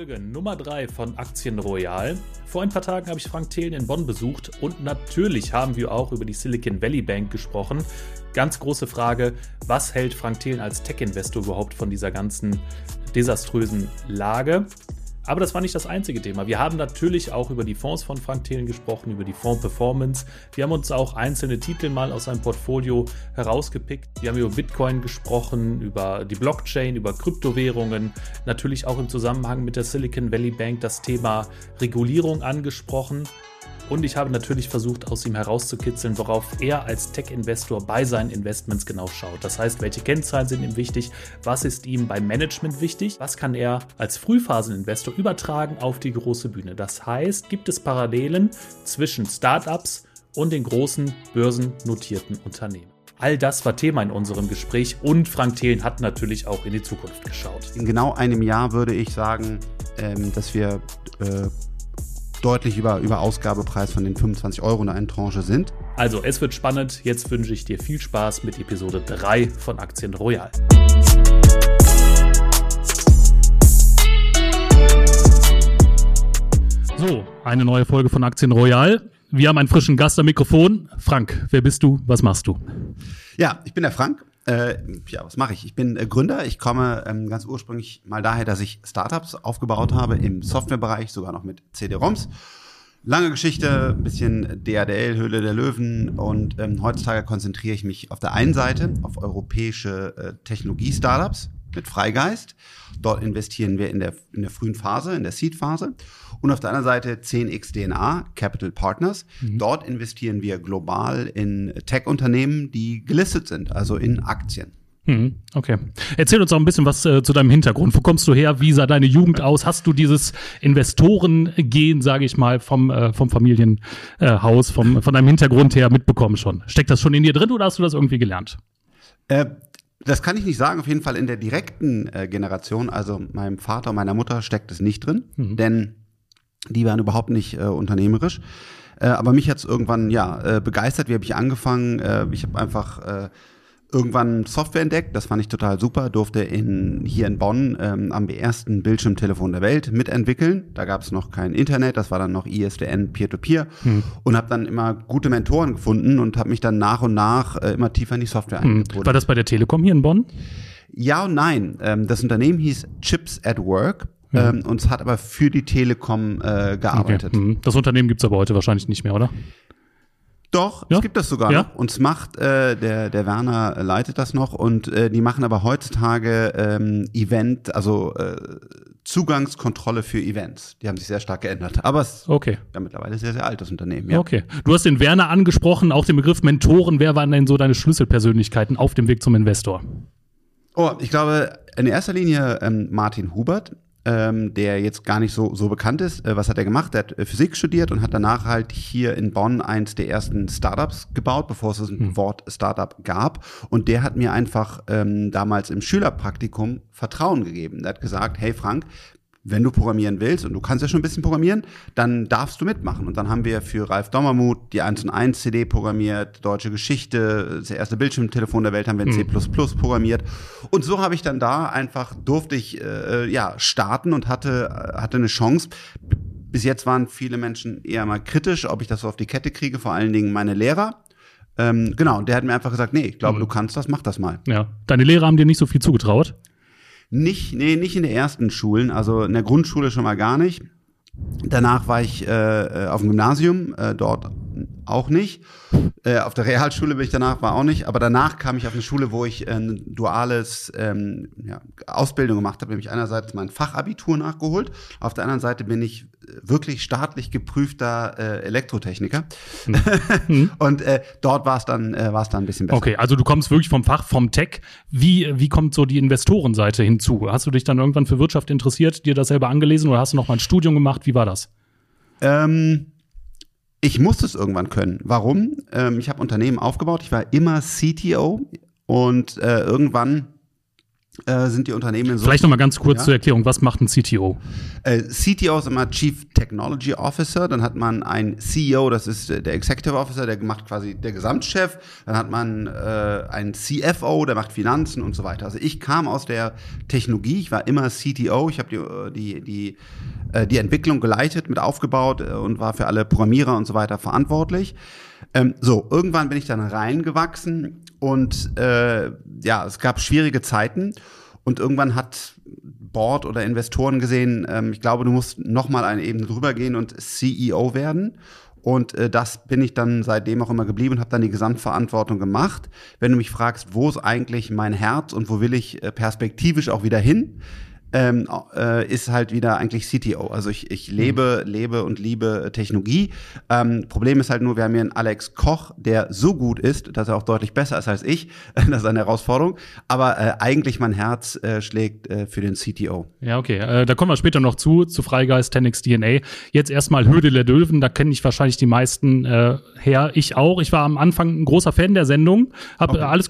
Folge Nummer 3 von Aktien Royal. Vor ein paar Tagen habe ich Frank Thelen in Bonn besucht und natürlich haben wir auch über die Silicon Valley Bank gesprochen. Ganz große Frage, was hält Frank Thelen als Tech-Investor überhaupt von dieser ganzen desaströsen Lage? Aber das war nicht das einzige Thema. Wir haben natürlich auch über die Fonds von Frank Thelen gesprochen, über die Fonds-Performance. Wir haben uns auch einzelne Titel mal aus seinem Portfolio herausgepickt. Wir haben über Bitcoin gesprochen, über die Blockchain, über Kryptowährungen, natürlich auch im Zusammenhang mit der Silicon Valley Bank das Thema Regulierung angesprochen. Und ich habe natürlich versucht, aus ihm herauszukitzeln, worauf er als Tech-Investor bei seinen Investments genau schaut. Das heißt, welche Kennzahlen sind ihm wichtig, was ist ihm beim Management wichtig, was kann er als Frühphaseninvestor übertragen auf die große Bühne. Das heißt, gibt es Parallelen zwischen Startups und den großen börsennotierten Unternehmen. All das war Thema in unserem Gespräch und Frank Thelen hat natürlich auch in die Zukunft geschaut. In genau einem Jahr würde ich sagen, ähm, dass wir äh, deutlich über, über Ausgabepreis von den 25 Euro in einer Tranche sind. Also, es wird spannend. Jetzt wünsche ich dir viel Spaß mit Episode 3 von Aktien Royal. So, eine neue Folge von Aktien Royal. Wir haben einen frischen Gast am Mikrofon. Frank, wer bist du? Was machst du? Ja, ich bin der Frank. Äh, ja, was mache ich? Ich bin äh, Gründer. Ich komme ähm, ganz ursprünglich mal daher, dass ich Startups aufgebaut habe im Softwarebereich, sogar noch mit CD-ROMs. Lange Geschichte, bisschen DADL, Höhle der Löwen und ähm, heutzutage konzentriere ich mich auf der einen Seite auf europäische äh, Technologie-Startups mit Freigeist. Dort investieren wir in der, in der frühen Phase, in der Seed-Phase. Und auf der anderen Seite 10x DNA, Capital Partners. Mhm. Dort investieren wir global in Tech-Unternehmen, die gelistet sind, also in Aktien. Mhm, okay. Erzähl uns auch ein bisschen was äh, zu deinem Hintergrund. Wo kommst du her? Wie sah deine Jugend aus? Hast du dieses Investorengehen, sage ich mal, vom, äh, vom Familienhaus, äh, vom, von deinem Hintergrund her mitbekommen schon? Steckt das schon in dir drin oder hast du das irgendwie gelernt? Äh, das kann ich nicht sagen. Auf jeden Fall in der direkten äh, Generation, also meinem Vater und meiner Mutter, steckt es nicht drin, mhm. denn die waren überhaupt nicht äh, unternehmerisch. Äh, aber mich hat es irgendwann ja äh, begeistert. Wie habe ich angefangen? Äh, ich habe einfach äh, irgendwann Software entdeckt, das fand ich total super, durfte in, hier in Bonn ähm, am ersten Bildschirmtelefon der Welt mitentwickeln. Da gab es noch kein Internet, das war dann noch ISDN Peer-to-Peer hm. und habe dann immer gute Mentoren gefunden und habe mich dann nach und nach äh, immer tiefer in die Software hm. eingebunden. War das bei der Telekom hier in Bonn? Ja und nein. Ähm, das Unternehmen hieß Chips at Work. Mhm. Ähm, und es hat aber für die Telekom äh, gearbeitet. Okay. Mhm. Das Unternehmen gibt's aber heute wahrscheinlich nicht mehr, oder? Doch, ja? es gibt das sogar ja? noch. Und es macht, äh, der, der Werner leitet das noch und äh, die machen aber heutzutage ähm, Event, also äh, Zugangskontrolle für Events. Die haben sich sehr stark geändert. Aber es okay. ja mittlerweile sehr, sehr altes Unternehmen. Ja. Okay. Du hast den Werner angesprochen, auch den Begriff Mentoren. Wer waren denn so deine Schlüsselpersönlichkeiten auf dem Weg zum Investor? Oh, ich glaube, in erster Linie ähm, Martin Hubert ähm, der jetzt gar nicht so, so bekannt ist. Äh, was hat er gemacht? Er hat äh, Physik studiert und hat danach halt hier in Bonn eins der ersten Startups gebaut, bevor es ein hm. Wort Startup gab. Und der hat mir einfach ähm, damals im Schülerpraktikum Vertrauen gegeben. Er hat gesagt, hey Frank, wenn du programmieren willst, und du kannst ja schon ein bisschen programmieren, dann darfst du mitmachen. Und dann haben wir für Ralf Dommermuth die 1 und 1 CD programmiert, deutsche Geschichte, das erste Bildschirmtelefon der Welt haben wir in mhm. C++ programmiert. Und so habe ich dann da einfach, durfte ich äh, ja starten und hatte, hatte eine Chance. Bis jetzt waren viele Menschen eher mal kritisch, ob ich das so auf die Kette kriege, vor allen Dingen meine Lehrer. Ähm, genau, und der hat mir einfach gesagt, nee, ich glaube, mhm. du kannst das, mach das mal. Ja, deine Lehrer haben dir nicht so viel zugetraut? Nicht, nee, nicht in der ersten Schulen, also in der Grundschule schon mal gar nicht. Danach war ich äh, auf dem Gymnasium, äh, dort auch nicht. Äh, auf der Realschule bin ich danach, war auch nicht. Aber danach kam ich auf eine Schule, wo ich ein duales ähm, ja, Ausbildung gemacht habe, nämlich einerseits mein Fachabitur nachgeholt, auf der anderen Seite bin ich wirklich staatlich geprüfter äh, Elektrotechniker. Mhm. Und äh, dort war es dann, äh, war es dann ein bisschen besser. Okay, also du kommst wirklich vom Fach, vom Tech. Wie, wie kommt so die Investorenseite hinzu? Hast du dich dann irgendwann für Wirtschaft interessiert, dir das selber angelesen oder hast du noch mal ein Studium gemacht? Wie war das? Ähm, ich musste es irgendwann können. Warum? Ähm, ich habe Unternehmen aufgebaut. Ich war immer CTO und äh, irgendwann äh, sind die Unternehmen so. Vielleicht noch mal ganz kurz ja? zur Erklärung, was macht ein CTO? Äh, CTO ist immer Chief Technology Officer, dann hat man einen CEO, das ist der Executive Officer, der macht quasi der Gesamtchef, dann hat man äh, einen CFO, der macht Finanzen und so weiter. Also ich kam aus der Technologie, ich war immer CTO, ich habe die, äh, die, die, äh, die Entwicklung geleitet, mit aufgebaut und war für alle Programmierer und so weiter verantwortlich. Ähm, so, irgendwann bin ich dann reingewachsen und äh, ja, es gab schwierige Zeiten und irgendwann hat Board oder Investoren gesehen, ähm, ich glaube, du musst noch mal eine Ebene drüber gehen und CEO werden. Und äh, das bin ich dann seitdem auch immer geblieben und habe dann die Gesamtverantwortung gemacht. Wenn du mich fragst, wo ist eigentlich mein Herz und wo will ich äh, perspektivisch auch wieder hin, ähm, äh, ist halt wieder eigentlich CTO. Also ich, ich lebe, mhm. lebe und liebe Technologie. Ähm, Problem ist halt nur, wir haben hier einen Alex Koch, der so gut ist, dass er auch deutlich besser ist als ich. das ist eine Herausforderung. Aber äh, eigentlich mein Herz äh, schlägt äh, für den CTO. Ja, okay. Äh, da kommen wir später noch zu, zu Freigeist, Tenix DNA. Jetzt erstmal Höhle der Löwen, da kenne ich wahrscheinlich die meisten äh, her. Ich auch. Ich war am Anfang ein großer Fan der Sendung, habe okay. alles,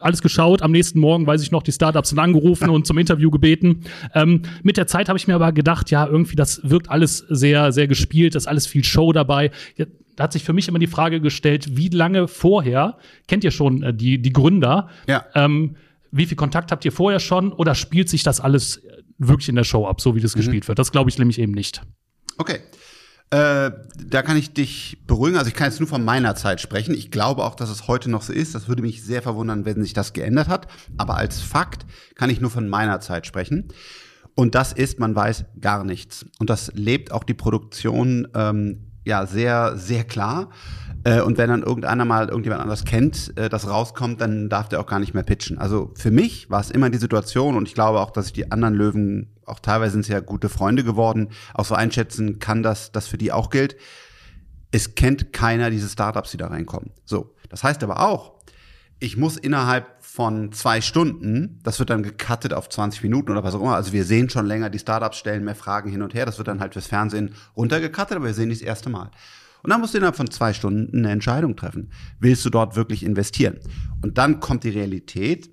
alles geschaut. Am nächsten Morgen, weiß ich noch, die Startups sind angerufen und zum Interview gebeten. Ähm, mit der Zeit habe ich mir aber gedacht, ja, irgendwie, das wirkt alles sehr, sehr gespielt, das ist alles viel Show dabei. Ja, da hat sich für mich immer die Frage gestellt, wie lange vorher, kennt ihr schon äh, die, die Gründer? Ja. Ähm, wie viel Kontakt habt ihr vorher schon oder spielt sich das alles wirklich in der Show ab, so wie das mhm. gespielt wird? Das glaube ich nämlich eben nicht. Okay. Äh, da kann ich dich beruhigen. Also ich kann jetzt nur von meiner Zeit sprechen. Ich glaube auch, dass es heute noch so ist. Das würde mich sehr verwundern, wenn sich das geändert hat. Aber als Fakt kann ich nur von meiner Zeit sprechen. Und das ist, man weiß gar nichts. Und das lebt auch die Produktion ähm, ja sehr, sehr klar. Äh, und wenn dann irgendeiner mal irgendjemand anders kennt, äh, das rauskommt, dann darf der auch gar nicht mehr pitchen. Also für mich war es immer die Situation und ich glaube auch, dass ich die anderen Löwen, auch teilweise sind sie ja gute Freunde geworden, auch so einschätzen kann, dass das für die auch gilt. Es kennt keiner diese Startups, die da reinkommen. So. Das heißt aber auch, ich muss innerhalb von zwei Stunden, das wird dann gecuttet auf 20 Minuten oder was auch immer. Also wir sehen schon länger, die Startups stellen mehr Fragen hin und her. Das wird dann halt fürs Fernsehen runtergecuttet, aber wir sehen die das erste Mal. Und dann musst du innerhalb von zwei Stunden eine Entscheidung treffen. Willst du dort wirklich investieren? Und dann kommt die Realität.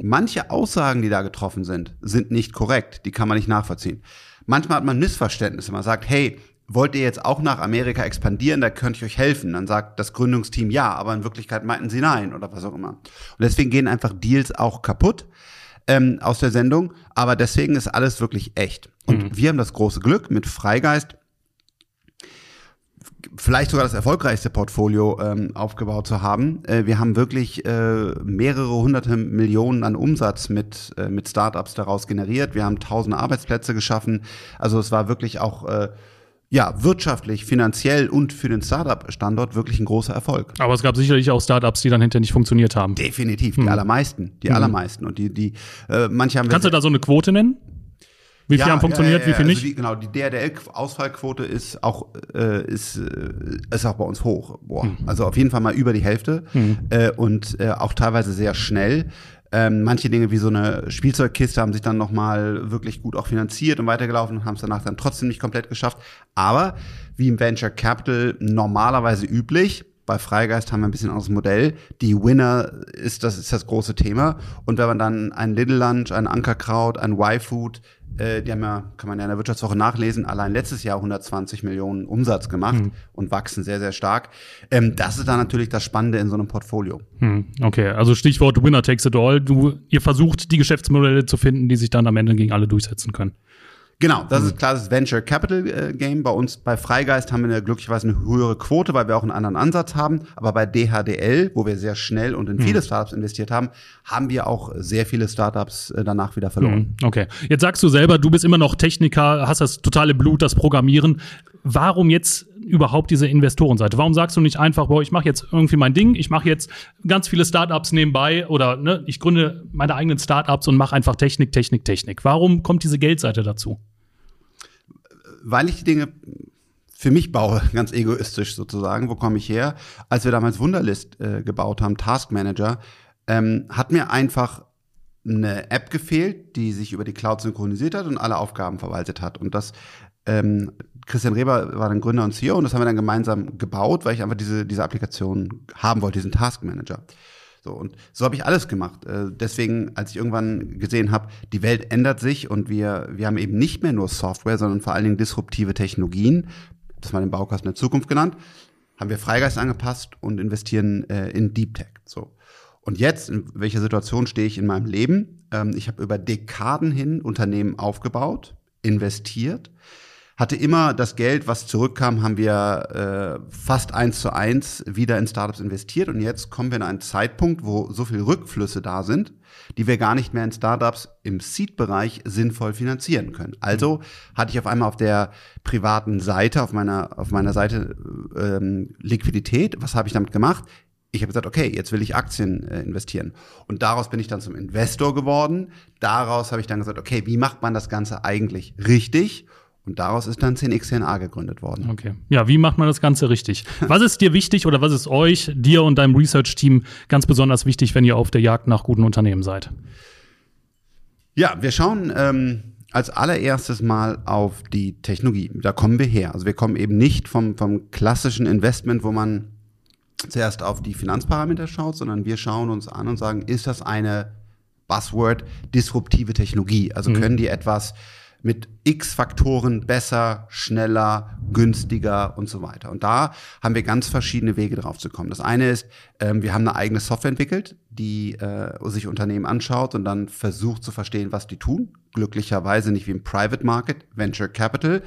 Manche Aussagen, die da getroffen sind, sind nicht korrekt. Die kann man nicht nachvollziehen. Manchmal hat man Missverständnisse. Man sagt, hey, wollt ihr jetzt auch nach Amerika expandieren, da könnte ich euch helfen. Dann sagt das Gründungsteam ja, aber in Wirklichkeit meinten sie nein oder was auch immer. Und deswegen gehen einfach Deals auch kaputt ähm, aus der Sendung, aber deswegen ist alles wirklich echt. Und mhm. wir haben das große Glück mit Freigeist, vielleicht sogar das erfolgreichste Portfolio ähm, aufgebaut zu haben. Äh, wir haben wirklich äh, mehrere hunderte Millionen an Umsatz mit, äh, mit Startups daraus generiert. Wir haben tausende Arbeitsplätze geschaffen. Also es war wirklich auch äh, ja, wirtschaftlich, finanziell und für den Startup-Standort wirklich ein großer Erfolg. Aber es gab sicherlich auch Startups, die dann hinterher nicht funktioniert haben. Definitiv, die hm. allermeisten, die hm. allermeisten. Und die, die, äh, manche haben. Kannst du da so eine Quote nennen? Wie viel ja, haben funktioniert, ja, ja, wie viel nicht? Also die, genau, die DRDL-Ausfallquote ist auch, äh, ist, äh, ist auch bei uns hoch. Boah. Hm. Also auf jeden Fall mal über die Hälfte hm. äh, und äh, auch teilweise sehr schnell. Ähm, manche Dinge wie so eine Spielzeugkiste haben sich dann nochmal wirklich gut auch finanziert und weitergelaufen und haben es danach dann trotzdem nicht komplett geschafft. Aber wie im Venture Capital normalerweise üblich, bei Freigeist haben wir ein bisschen anderes Modell. Die Winner ist das, ist das große Thema. Und wenn man dann ein Little Lunch, ein Ankerkraut, ein Y-Food äh, die haben ja, kann man ja in der Wirtschaftswoche nachlesen, allein letztes Jahr 120 Millionen Umsatz gemacht hm. und wachsen sehr, sehr stark. Ähm, das ist dann natürlich das Spannende in so einem Portfolio. Hm. Okay, also Stichwort Winner takes it all. Du, ihr versucht, die Geschäftsmodelle zu finden, die sich dann am Ende gegen alle durchsetzen können. Genau, das ist klar, das Venture Capital äh, Game. Bei uns bei Freigeist haben wir glücklicherweise eine höhere Quote, weil wir auch einen anderen Ansatz haben. Aber bei DHDL, wo wir sehr schnell und in viele mhm. Startups investiert haben, haben wir auch sehr viele Startups äh, danach wieder verloren. Mhm. Okay. Jetzt sagst du selber, du bist immer noch Techniker, hast das totale Blut, das Programmieren. Warum jetzt überhaupt diese Investorenseite? Warum sagst du nicht einfach, boah, ich mache jetzt irgendwie mein Ding, ich mache jetzt ganz viele Startups nebenbei oder ne, ich gründe meine eigenen Startups und mache einfach Technik, Technik, Technik. Warum kommt diese Geldseite dazu? Weil ich die Dinge für mich baue, ganz egoistisch sozusagen, wo komme ich her? Als wir damals Wunderlist äh, gebaut haben, Task Manager, ähm, hat mir einfach eine App gefehlt, die sich über die Cloud synchronisiert hat und alle Aufgaben verwaltet hat. Und das ähm, Christian Reber war dann Gründer und CEO und das haben wir dann gemeinsam gebaut, weil ich einfach diese, diese Applikation haben wollte, diesen Task Manager. So, und so habe ich alles gemacht. Äh, deswegen, als ich irgendwann gesehen habe, die Welt ändert sich und wir, wir haben eben nicht mehr nur Software, sondern vor allen Dingen disruptive Technologien, das mal den Baukasten der Zukunft genannt, haben wir Freigeist angepasst und investieren äh, in Deep Tech. So. Und jetzt, in welcher Situation stehe ich in meinem Leben? Ähm, ich habe über Dekaden hin Unternehmen aufgebaut, investiert, hatte immer das Geld, was zurückkam, haben wir äh, fast eins zu eins wieder in Startups investiert. Und jetzt kommen wir in einen Zeitpunkt, wo so viel Rückflüsse da sind, die wir gar nicht mehr in Startups im Seed-Bereich sinnvoll finanzieren können. Also hatte ich auf einmal auf der privaten Seite, auf meiner, auf meiner Seite ähm, Liquidität. Was habe ich damit gemacht? ich habe gesagt, okay, jetzt will ich Aktien äh, investieren. Und daraus bin ich dann zum Investor geworden. Daraus habe ich dann gesagt, okay, wie macht man das Ganze eigentlich richtig? Und daraus ist dann 10xNA gegründet worden. Okay. Ja, wie macht man das Ganze richtig? Was ist dir wichtig oder was ist euch, dir und deinem Research-Team ganz besonders wichtig, wenn ihr auf der Jagd nach guten Unternehmen seid? Ja, wir schauen ähm, als allererstes mal auf die Technologie. Da kommen wir her. Also wir kommen eben nicht vom, vom klassischen Investment, wo man zuerst auf die Finanzparameter schaut, sondern wir schauen uns an und sagen, ist das eine Buzzword disruptive Technologie? Also mhm. können die etwas mit x Faktoren besser, schneller, günstiger und so weiter. Und da haben wir ganz verschiedene Wege drauf zu kommen. Das eine ist, ähm, wir haben eine eigene Software entwickelt, die äh, sich Unternehmen anschaut und dann versucht zu verstehen, was die tun. Glücklicherweise nicht wie im Private Market, Venture Capital,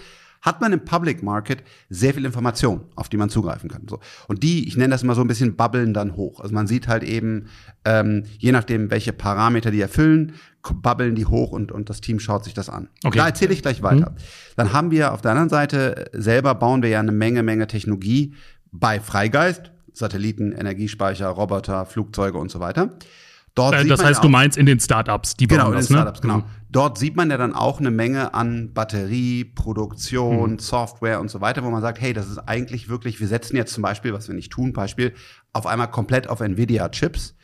hat man im Public Market sehr viel Information, auf die man zugreifen kann. So. Und die, ich nenne das immer so ein bisschen, bubbeln dann hoch. Also man sieht halt eben, ähm, je nachdem, welche Parameter die erfüllen, bubbeln die hoch und, und das Team schaut sich das an. Okay. Da erzähle ich gleich weiter. Mhm. Dann haben wir auf der anderen Seite, selber bauen wir ja eine Menge, Menge Technologie bei Freigeist, Satelliten, Energiespeicher, Roboter, Flugzeuge und so weiter. Dort äh, das heißt, du meinst in den Startups, die genau, in den ne? Startups, ne? genau. Mhm. Dort sieht man ja dann auch eine Menge an Batterie, Produktion, mhm. Software und so weiter, wo man sagt, hey, das ist eigentlich wirklich, wir setzen jetzt zum Beispiel, was wir nicht tun, Beispiel, auf einmal komplett auf Nvidia-Chips.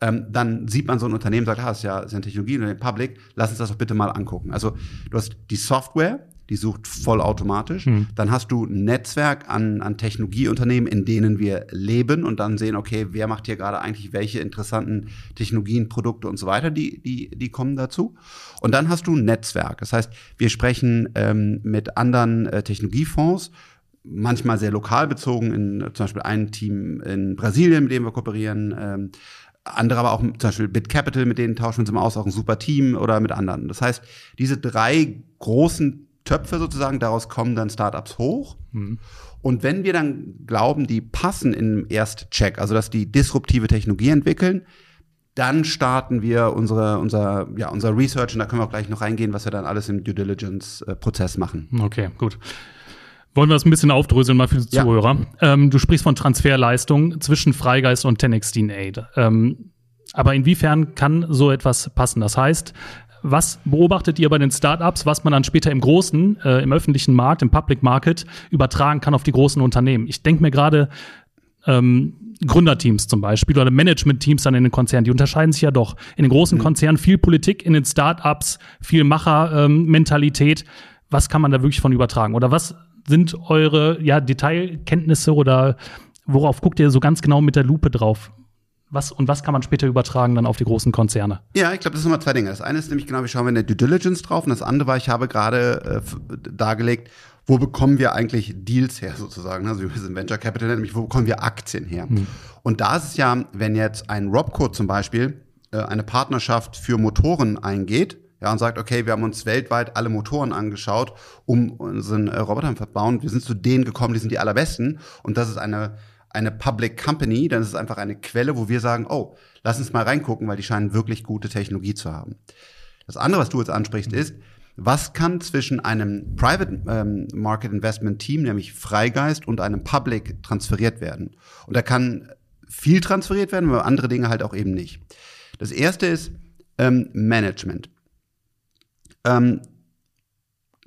Ähm, dann sieht man so ein Unternehmen, sagt, ah, ist ja, ist eine Technologie, in Public, lass uns das doch bitte mal angucken. Also du hast die Software, die sucht vollautomatisch. Mhm. Dann hast du ein Netzwerk an, an Technologieunternehmen, in denen wir leben und dann sehen, okay, wer macht hier gerade eigentlich welche interessanten Technologien, Produkte und so weiter, die, die, die kommen dazu. Und dann hast du ein Netzwerk. Das heißt, wir sprechen ähm, mit anderen äh, Technologiefonds, manchmal sehr lokal bezogen, in zum Beispiel ein Team in Brasilien, mit dem wir kooperieren, ähm, andere aber auch zum Beispiel BitCapital, mit denen tauschen wir uns immer aus, auch ein super Team oder mit anderen. Das heißt, diese drei großen Töpfe sozusagen, daraus kommen dann Startups hoch. Mhm. Und wenn wir dann glauben, die passen im Erstcheck, also dass die disruptive Technologie entwickeln, dann starten wir unsere, unser, ja, unser Research und da können wir auch gleich noch reingehen, was wir dann alles im Due Diligence-Prozess machen. Okay, gut. Wollen wir das ein bisschen aufdröseln, mal für die ja. Zuhörer. Ähm, du sprichst von Transferleistung zwischen Freigeist und 10x Aid. Ähm, aber inwiefern kann so etwas passen? Das heißt, was beobachtet ihr bei den Startups, was man dann später im großen, äh, im öffentlichen Markt, im Public Market übertragen kann auf die großen Unternehmen? Ich denke mir gerade, ähm, Gründerteams zum Beispiel oder Managementteams dann in den Konzernen, die unterscheiden sich ja doch. In den großen mhm. Konzernen viel Politik, in den Startups viel Machermentalität. Ähm, was kann man da wirklich von übertragen? Oder was sind eure ja, Detailkenntnisse oder worauf guckt ihr so ganz genau mit der Lupe drauf? Was, und was kann man später übertragen dann auf die großen Konzerne? Ja, ich glaube, das sind immer zwei Dinge. Das eine ist nämlich genau, wir schauen wir in der Due Diligence drauf. Und das andere war, ich habe gerade äh, dargelegt, wo bekommen wir eigentlich Deals her sozusagen? Also wir sind Venture Capital, nämlich wo bekommen wir Aktien her? Hm. Und da ist es ja, wenn jetzt ein Robco zum Beispiel äh, eine Partnerschaft für Motoren eingeht, ja, und sagt, okay, wir haben uns weltweit alle Motoren angeschaut, um unseren äh, Roboter zu bauen. Wir sind zu denen gekommen, die sind die allerbesten. Und das ist eine eine Public Company, dann ist es einfach eine Quelle, wo wir sagen, oh, lass uns mal reingucken, weil die scheinen wirklich gute Technologie zu haben. Das andere, was du jetzt ansprichst, ist, was kann zwischen einem Private ähm, Market Investment Team, nämlich Freigeist, und einem Public transferiert werden? Und da kann viel transferiert werden, aber andere Dinge halt auch eben nicht. Das erste ist ähm, Management. Ähm,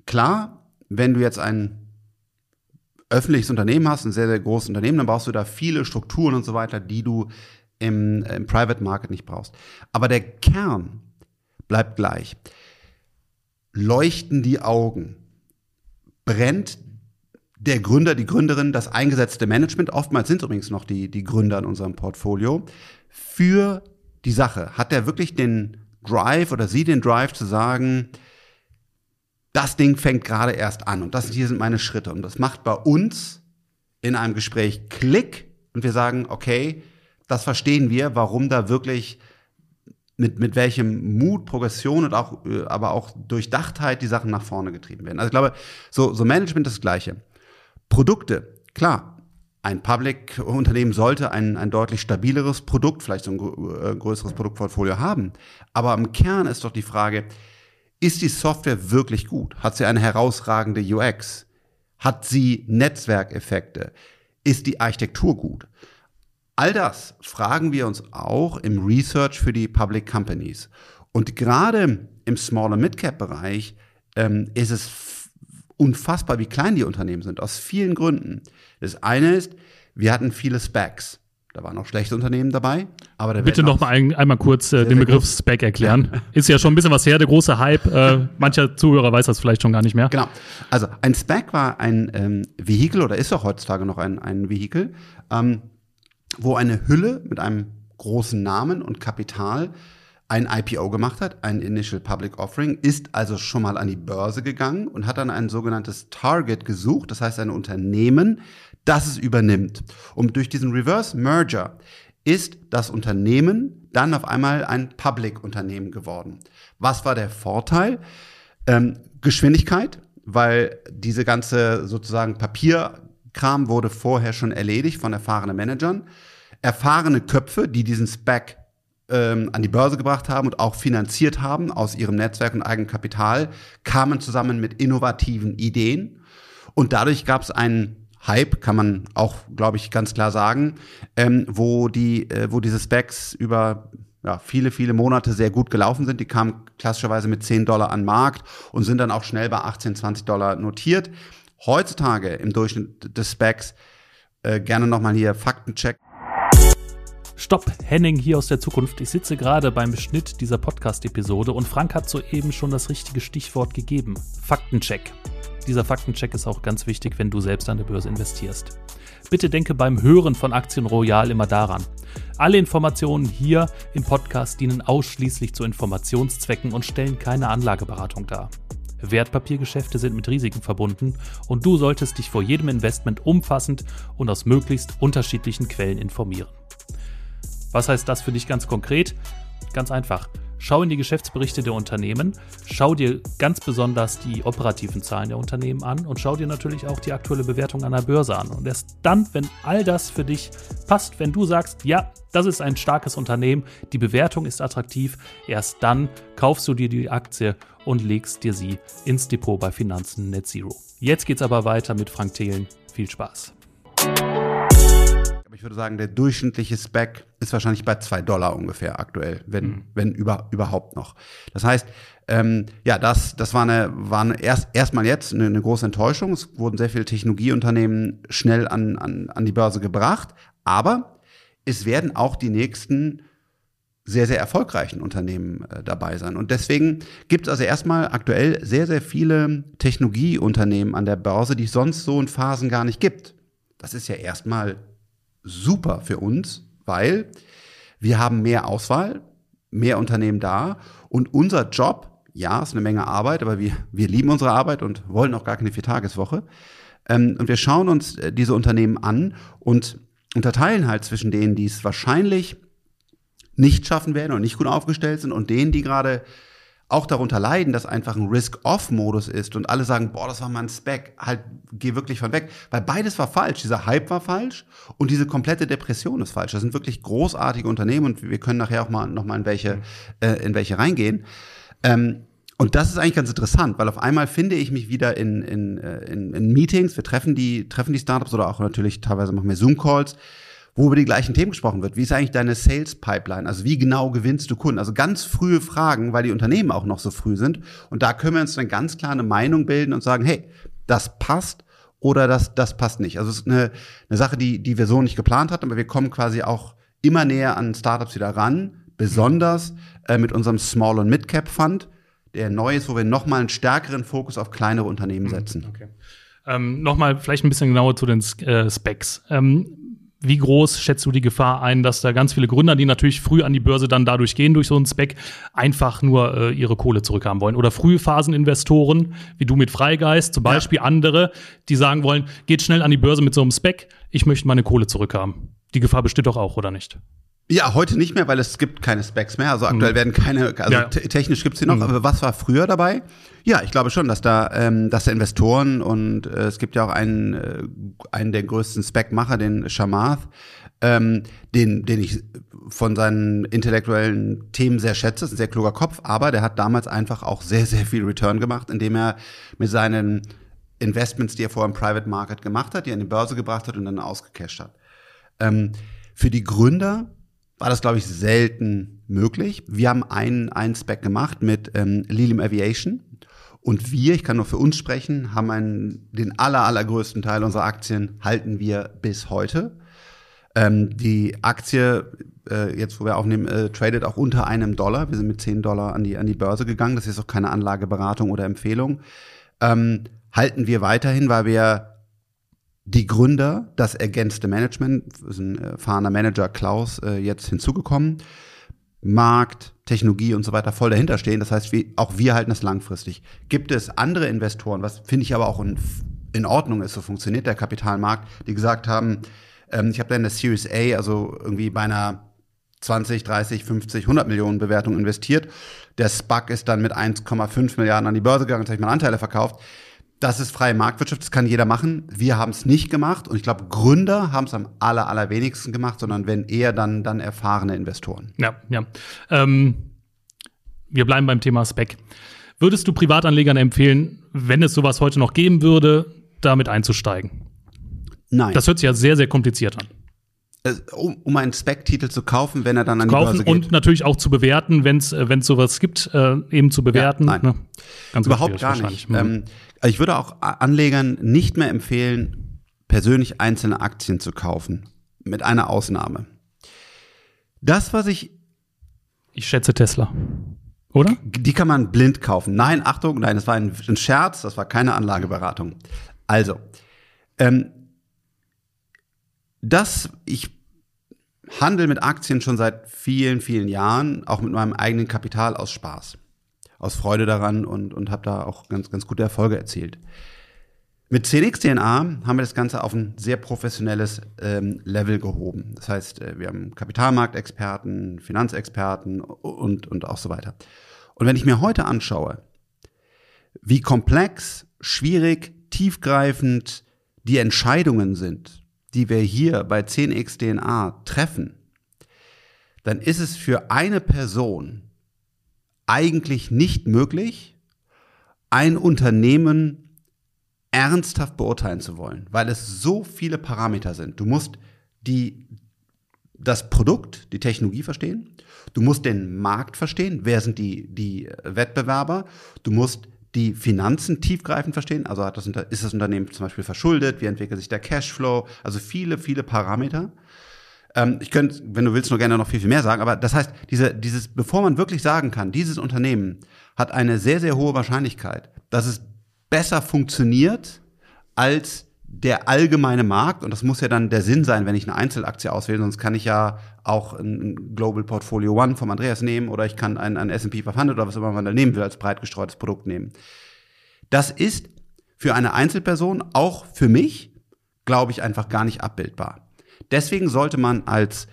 klar, wenn du jetzt ein öffentliches Unternehmen hast, ein sehr, sehr großes Unternehmen, dann brauchst du da viele Strukturen und so weiter, die du im, im Private Market nicht brauchst. Aber der Kern bleibt gleich. Leuchten die Augen? Brennt der Gründer, die Gründerin, das eingesetzte Management, oftmals sind es übrigens noch die, die Gründer in unserem Portfolio, für die Sache? Hat er wirklich den Drive oder sie den Drive zu sagen, das Ding fängt gerade erst an und das hier sind meine Schritte und das macht bei uns in einem Gespräch Klick und wir sagen, okay, das verstehen wir, warum da wirklich mit, mit welchem Mut, Progression und auch, äh, aber auch Durchdachtheit die Sachen nach vorne getrieben werden. Also ich glaube, so, so Management ist das Gleiche. Produkte, klar, ein Public-Unternehmen sollte ein, ein deutlich stabileres Produkt, vielleicht so ein äh, größeres Produktportfolio haben. Aber im Kern ist doch die Frage, ist die Software wirklich gut? Hat sie eine herausragende UX? Hat sie Netzwerkeffekte? Ist die Architektur gut? All das fragen wir uns auch im Research für die Public Companies. Und gerade im Small- und Mid-Cap-Bereich ähm, ist es unfassbar, wie klein die Unternehmen sind, aus vielen Gründen. Das eine ist, wir hatten viele Specs. Da waren auch schlechte Unternehmen dabei. Aber der Bitte noch mal ein, einmal kurz äh, den Begriff Spec erklären. Ja. Ist ja schon ein bisschen was her, der große Hype. Äh, mancher Zuhörer weiß das vielleicht schon gar nicht mehr. Genau. Also ein Spec war ein ähm, Vehikel oder ist auch heutzutage noch ein, ein Vehikel, ähm, wo eine Hülle mit einem großen Namen und Kapital ein IPO gemacht hat, ein Initial Public Offering, ist also schon mal an die Börse gegangen und hat dann ein sogenanntes Target gesucht, das heißt ein Unternehmen, das es übernimmt. Und durch diesen Reverse Merger ist das Unternehmen dann auf einmal ein Public-Unternehmen geworden. Was war der Vorteil? Ähm, Geschwindigkeit, weil diese ganze sozusagen Papierkram wurde vorher schon erledigt von erfahrenen Managern. Erfahrene Köpfe, die diesen Spec ähm, an die Börse gebracht haben und auch finanziert haben aus ihrem Netzwerk und Eigenkapital, kamen zusammen mit innovativen Ideen. Und dadurch gab es einen Hype, kann man auch, glaube ich, ganz klar sagen, ähm, wo, die, äh, wo diese Specs über ja, viele, viele Monate sehr gut gelaufen sind. Die kamen klassischerweise mit 10 Dollar an Markt und sind dann auch schnell bei 18, 20 Dollar notiert. Heutzutage im Durchschnitt des Specs äh, gerne nochmal hier Faktencheck. Stopp, Henning hier aus der Zukunft. Ich sitze gerade beim Schnitt dieser Podcast-Episode und Frank hat soeben schon das richtige Stichwort gegeben. Faktencheck. Dieser Faktencheck ist auch ganz wichtig, wenn du selbst an der Börse investierst. Bitte denke beim Hören von Aktien Royal immer daran. Alle Informationen hier im Podcast dienen ausschließlich zu Informationszwecken und stellen keine Anlageberatung dar. Wertpapiergeschäfte sind mit Risiken verbunden und du solltest dich vor jedem Investment umfassend und aus möglichst unterschiedlichen Quellen informieren. Was heißt das für dich ganz konkret? Ganz einfach. Schau in die Geschäftsberichte der Unternehmen, schau dir ganz besonders die operativen Zahlen der Unternehmen an und schau dir natürlich auch die aktuelle Bewertung an der Börse an. Und erst dann, wenn all das für dich passt, wenn du sagst, ja, das ist ein starkes Unternehmen, die Bewertung ist attraktiv, erst dann kaufst du dir die Aktie und legst dir sie ins Depot bei Finanzen Net Zero. Jetzt geht's aber weiter mit Frank Thelen. Viel Spaß ich würde sagen, der durchschnittliche Spec ist wahrscheinlich bei zwei Dollar ungefähr aktuell, wenn, mhm. wenn über, überhaupt noch. Das heißt, ähm, ja, das, das war eine, war eine erst, erstmal jetzt eine, eine große Enttäuschung. Es wurden sehr viele Technologieunternehmen schnell an, an, an die Börse gebracht, aber es werden auch die nächsten sehr, sehr erfolgreichen Unternehmen äh, dabei sein. Und deswegen gibt es also erstmal aktuell sehr, sehr viele Technologieunternehmen an der Börse, die es sonst so in Phasen gar nicht gibt. Das ist ja erstmal super für uns, weil wir haben mehr Auswahl, mehr Unternehmen da und unser Job, ja, ist eine Menge Arbeit, aber wir, wir lieben unsere Arbeit und wollen auch gar keine Viertageswoche. Ähm, und wir schauen uns äh, diese Unternehmen an und unterteilen halt zwischen denen, die es wahrscheinlich nicht schaffen werden und nicht gut aufgestellt sind und denen, die gerade auch darunter leiden, dass einfach ein Risk-Off-Modus ist und alle sagen, boah, das war mal ein Spec, halt, geh wirklich von weg. Weil beides war falsch. Dieser Hype war falsch und diese komplette Depression ist falsch. Das sind wirklich großartige Unternehmen und wir können nachher auch mal noch mal in welche, mhm. äh, in welche reingehen. Ähm, und das ist eigentlich ganz interessant, weil auf einmal finde ich mich wieder in, in, äh, in, in Meetings, wir treffen die, treffen die Startups oder auch natürlich teilweise machen wir Zoom-Calls wo über die gleichen Themen gesprochen wird. Wie ist eigentlich deine Sales Pipeline? Also wie genau gewinnst du Kunden? Also ganz frühe Fragen, weil die Unternehmen auch noch so früh sind. Und da können wir uns dann ganz klar eine Meinung bilden und sagen, hey, das passt oder das, das passt nicht. Also es ist eine, eine Sache, die, die wir so nicht geplant hatten, aber wir kommen quasi auch immer näher an Startups wieder ran, besonders äh, mit unserem Small- und Mid-Cap-Fund, der neu ist, wo wir nochmal einen stärkeren Fokus auf kleinere Unternehmen setzen. Okay. Ähm, Nochmal vielleicht ein bisschen genauer zu den äh, Specs. Ähm, wie groß schätzt du die Gefahr ein, dass da ganz viele Gründer, die natürlich früh an die Börse dann dadurch gehen, durch so einen Spec, einfach nur äh, ihre Kohle zurückhaben wollen? Oder frühe Phaseninvestoren, wie du mit Freigeist, zum Beispiel ja. andere, die sagen wollen, geht schnell an die Börse mit so einem Spec, ich möchte meine Kohle zurückhaben. Die Gefahr besteht doch auch, oder nicht? Ja, heute nicht mehr, weil es gibt keine Specs mehr. Also aktuell mhm. werden keine, also ja. technisch gibt's sie noch, mhm. aber was war früher dabei? Ja, ich glaube schon, dass da, ähm, dass da Investoren und äh, es gibt ja auch einen, äh, einen der größten Spec-Macher, den Shamath, ähm, den, den ich von seinen intellektuellen Themen sehr schätze, ist ein sehr kluger Kopf, aber der hat damals einfach auch sehr, sehr viel Return gemacht, indem er mit seinen Investments, die er vorher im Private Market gemacht hat, die er in die Börse gebracht hat und dann ausgecasht hat. Ähm, für die Gründer war das, glaube ich, selten möglich. Wir haben einen, einen Spec gemacht mit ähm, Lilium Aviation. Und wir, ich kann nur für uns sprechen, haben einen, den aller, allergrößten Teil unserer Aktien halten wir bis heute. Ähm, die Aktie, äh, jetzt wo wir aufnehmen, äh, tradet auch unter einem Dollar. Wir sind mit 10 Dollar an die, an die Börse gegangen. Das ist auch keine Anlageberatung oder Empfehlung. Ähm, halten wir weiterhin, weil wir die Gründer, das ergänzte Management, ist ein erfahrener Manager Klaus äh, jetzt hinzugekommen, Markt, Technologie und so weiter voll dahinter stehen. Das heißt, auch wir halten das langfristig. Gibt es andere Investoren, was finde ich aber auch in, in, Ordnung ist, so funktioniert der Kapitalmarkt, die gesagt haben, ähm, ich habe da in der Series A, also irgendwie bei einer 20, 30, 50, 100 Millionen Bewertung investiert. Der SPAC ist dann mit 1,5 Milliarden an die Börse gegangen, habe ich mal Anteile verkauft. Das ist freie Marktwirtschaft, das kann jeder machen. Wir haben es nicht gemacht und ich glaube, Gründer haben es am aller, allerwenigsten gemacht, sondern wenn eher dann, dann erfahrene Investoren. Ja, ja. Ähm, wir bleiben beim Thema Spec. Würdest du Privatanlegern empfehlen, wenn es sowas heute noch geben würde, damit einzusteigen? Nein. Das hört sich ja sehr, sehr kompliziert an. Um, um einen Spec-Titel zu kaufen, wenn er dann an die kaufen Börse geht. Und natürlich auch zu bewerten, wenn es äh, sowas gibt, äh, eben zu bewerten. Ja, nein. Ne? Ganz Überhaupt gar nicht. Mhm. Ähm, also ich würde auch Anlegern nicht mehr empfehlen, persönlich einzelne Aktien zu kaufen. Mit einer Ausnahme. Das, was ich. Ich schätze Tesla. Oder? Die kann man blind kaufen. Nein, Achtung, nein, das war ein, ein Scherz, das war keine Anlageberatung. Also, ähm, das, ich handle mit Aktien schon seit vielen, vielen Jahren, auch mit meinem eigenen Kapital aus Spaß aus Freude daran und, und habe da auch ganz, ganz gute Erfolge erzielt. Mit 10xDNA haben wir das Ganze auf ein sehr professionelles ähm, Level gehoben. Das heißt, äh, wir haben Kapitalmarktexperten, Finanzexperten und, und auch so weiter. Und wenn ich mir heute anschaue, wie komplex, schwierig, tiefgreifend die Entscheidungen sind, die wir hier bei 10xDNA treffen, dann ist es für eine Person eigentlich nicht möglich, ein Unternehmen ernsthaft beurteilen zu wollen, weil es so viele Parameter sind. Du musst die, das Produkt, die Technologie verstehen. Du musst den Markt verstehen. Wer sind die, die Wettbewerber? Du musst die Finanzen tiefgreifend verstehen. Also das, ist das Unternehmen zum Beispiel verschuldet? Wie entwickelt sich der Cashflow? Also viele, viele Parameter. Ähm, ich könnte, wenn du willst, nur gerne noch viel, viel mehr sagen, aber das heißt, diese, dieses, bevor man wirklich sagen kann, dieses Unternehmen hat eine sehr, sehr hohe Wahrscheinlichkeit, dass es besser funktioniert als der allgemeine Markt, und das muss ja dann der Sinn sein, wenn ich eine Einzelaktie auswähle, sonst kann ich ja auch ein Global Portfolio One vom Andreas nehmen oder ich kann ein, ein S&P 500 oder was immer man da nehmen will, als breit gestreutes Produkt nehmen. Das ist für eine Einzelperson, auch für mich, glaube ich, einfach gar nicht abbildbar. Deswegen sollte man als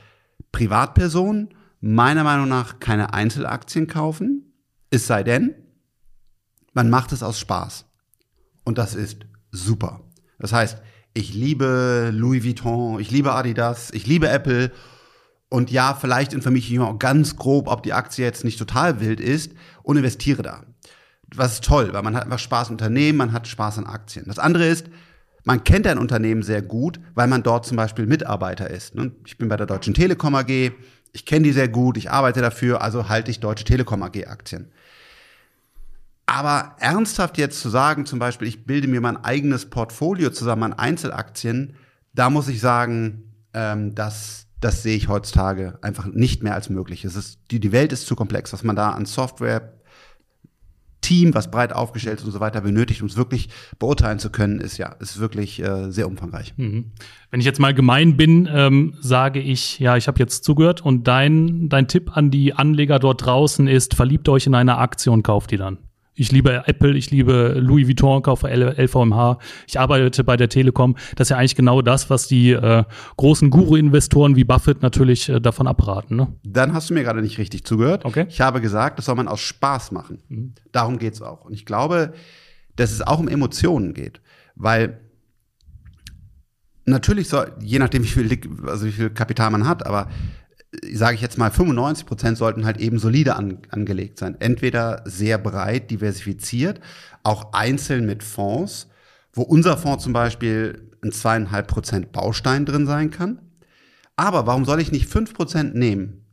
Privatperson meiner Meinung nach keine Einzelaktien kaufen, es sei denn, man macht es aus Spaß. Und das ist super. Das heißt, ich liebe Louis Vuitton, ich liebe Adidas, ich liebe Apple. Und ja, vielleicht informiere ich mich auch ganz grob, ob die Aktie jetzt nicht total wild ist und investiere da. Was ist toll, weil man hat einfach Spaß an Unternehmen, man hat Spaß an Aktien. Das andere ist, man kennt ein Unternehmen sehr gut, weil man dort zum Beispiel Mitarbeiter ist. Ne? Ich bin bei der Deutschen Telekom AG, ich kenne die sehr gut, ich arbeite dafür, also halte ich Deutsche Telekom AG Aktien. Aber ernsthaft jetzt zu sagen, zum Beispiel, ich bilde mir mein eigenes Portfolio zusammen an Einzelaktien, da muss ich sagen, ähm, das, das sehe ich heutzutage einfach nicht mehr als möglich. Es ist, die, die Welt ist zu komplex, was man da an Software Team, was breit aufgestellt ist und so weiter benötigt, um es wirklich beurteilen zu können, ist ja, ist wirklich äh, sehr umfangreich. Mhm. Wenn ich jetzt mal gemein bin, ähm, sage ich, ja, ich habe jetzt zugehört und dein, dein Tipp an die Anleger dort draußen ist, verliebt euch in eine Aktie und kauft die dann. Ich liebe Apple, ich liebe Louis Vuitton, kaufe LVMH. Ich arbeite bei der Telekom. Das ist ja eigentlich genau das, was die äh, großen Guru-Investoren wie Buffett natürlich äh, davon abraten. Ne? Dann hast du mir gerade nicht richtig zugehört. Okay. Ich habe gesagt, das soll man aus Spaß machen. Mhm. Darum geht's auch. Und ich glaube, dass es auch um Emotionen geht. Weil natürlich soll, je nachdem, wie viel, also wie viel Kapital man hat, aber sage ich jetzt mal, 95 Prozent sollten halt eben solide an, angelegt sein. Entweder sehr breit diversifiziert, auch einzeln mit Fonds, wo unser Fonds zum Beispiel ein zweieinhalb Prozent Baustein drin sein kann. Aber warum soll ich nicht fünf Prozent nehmen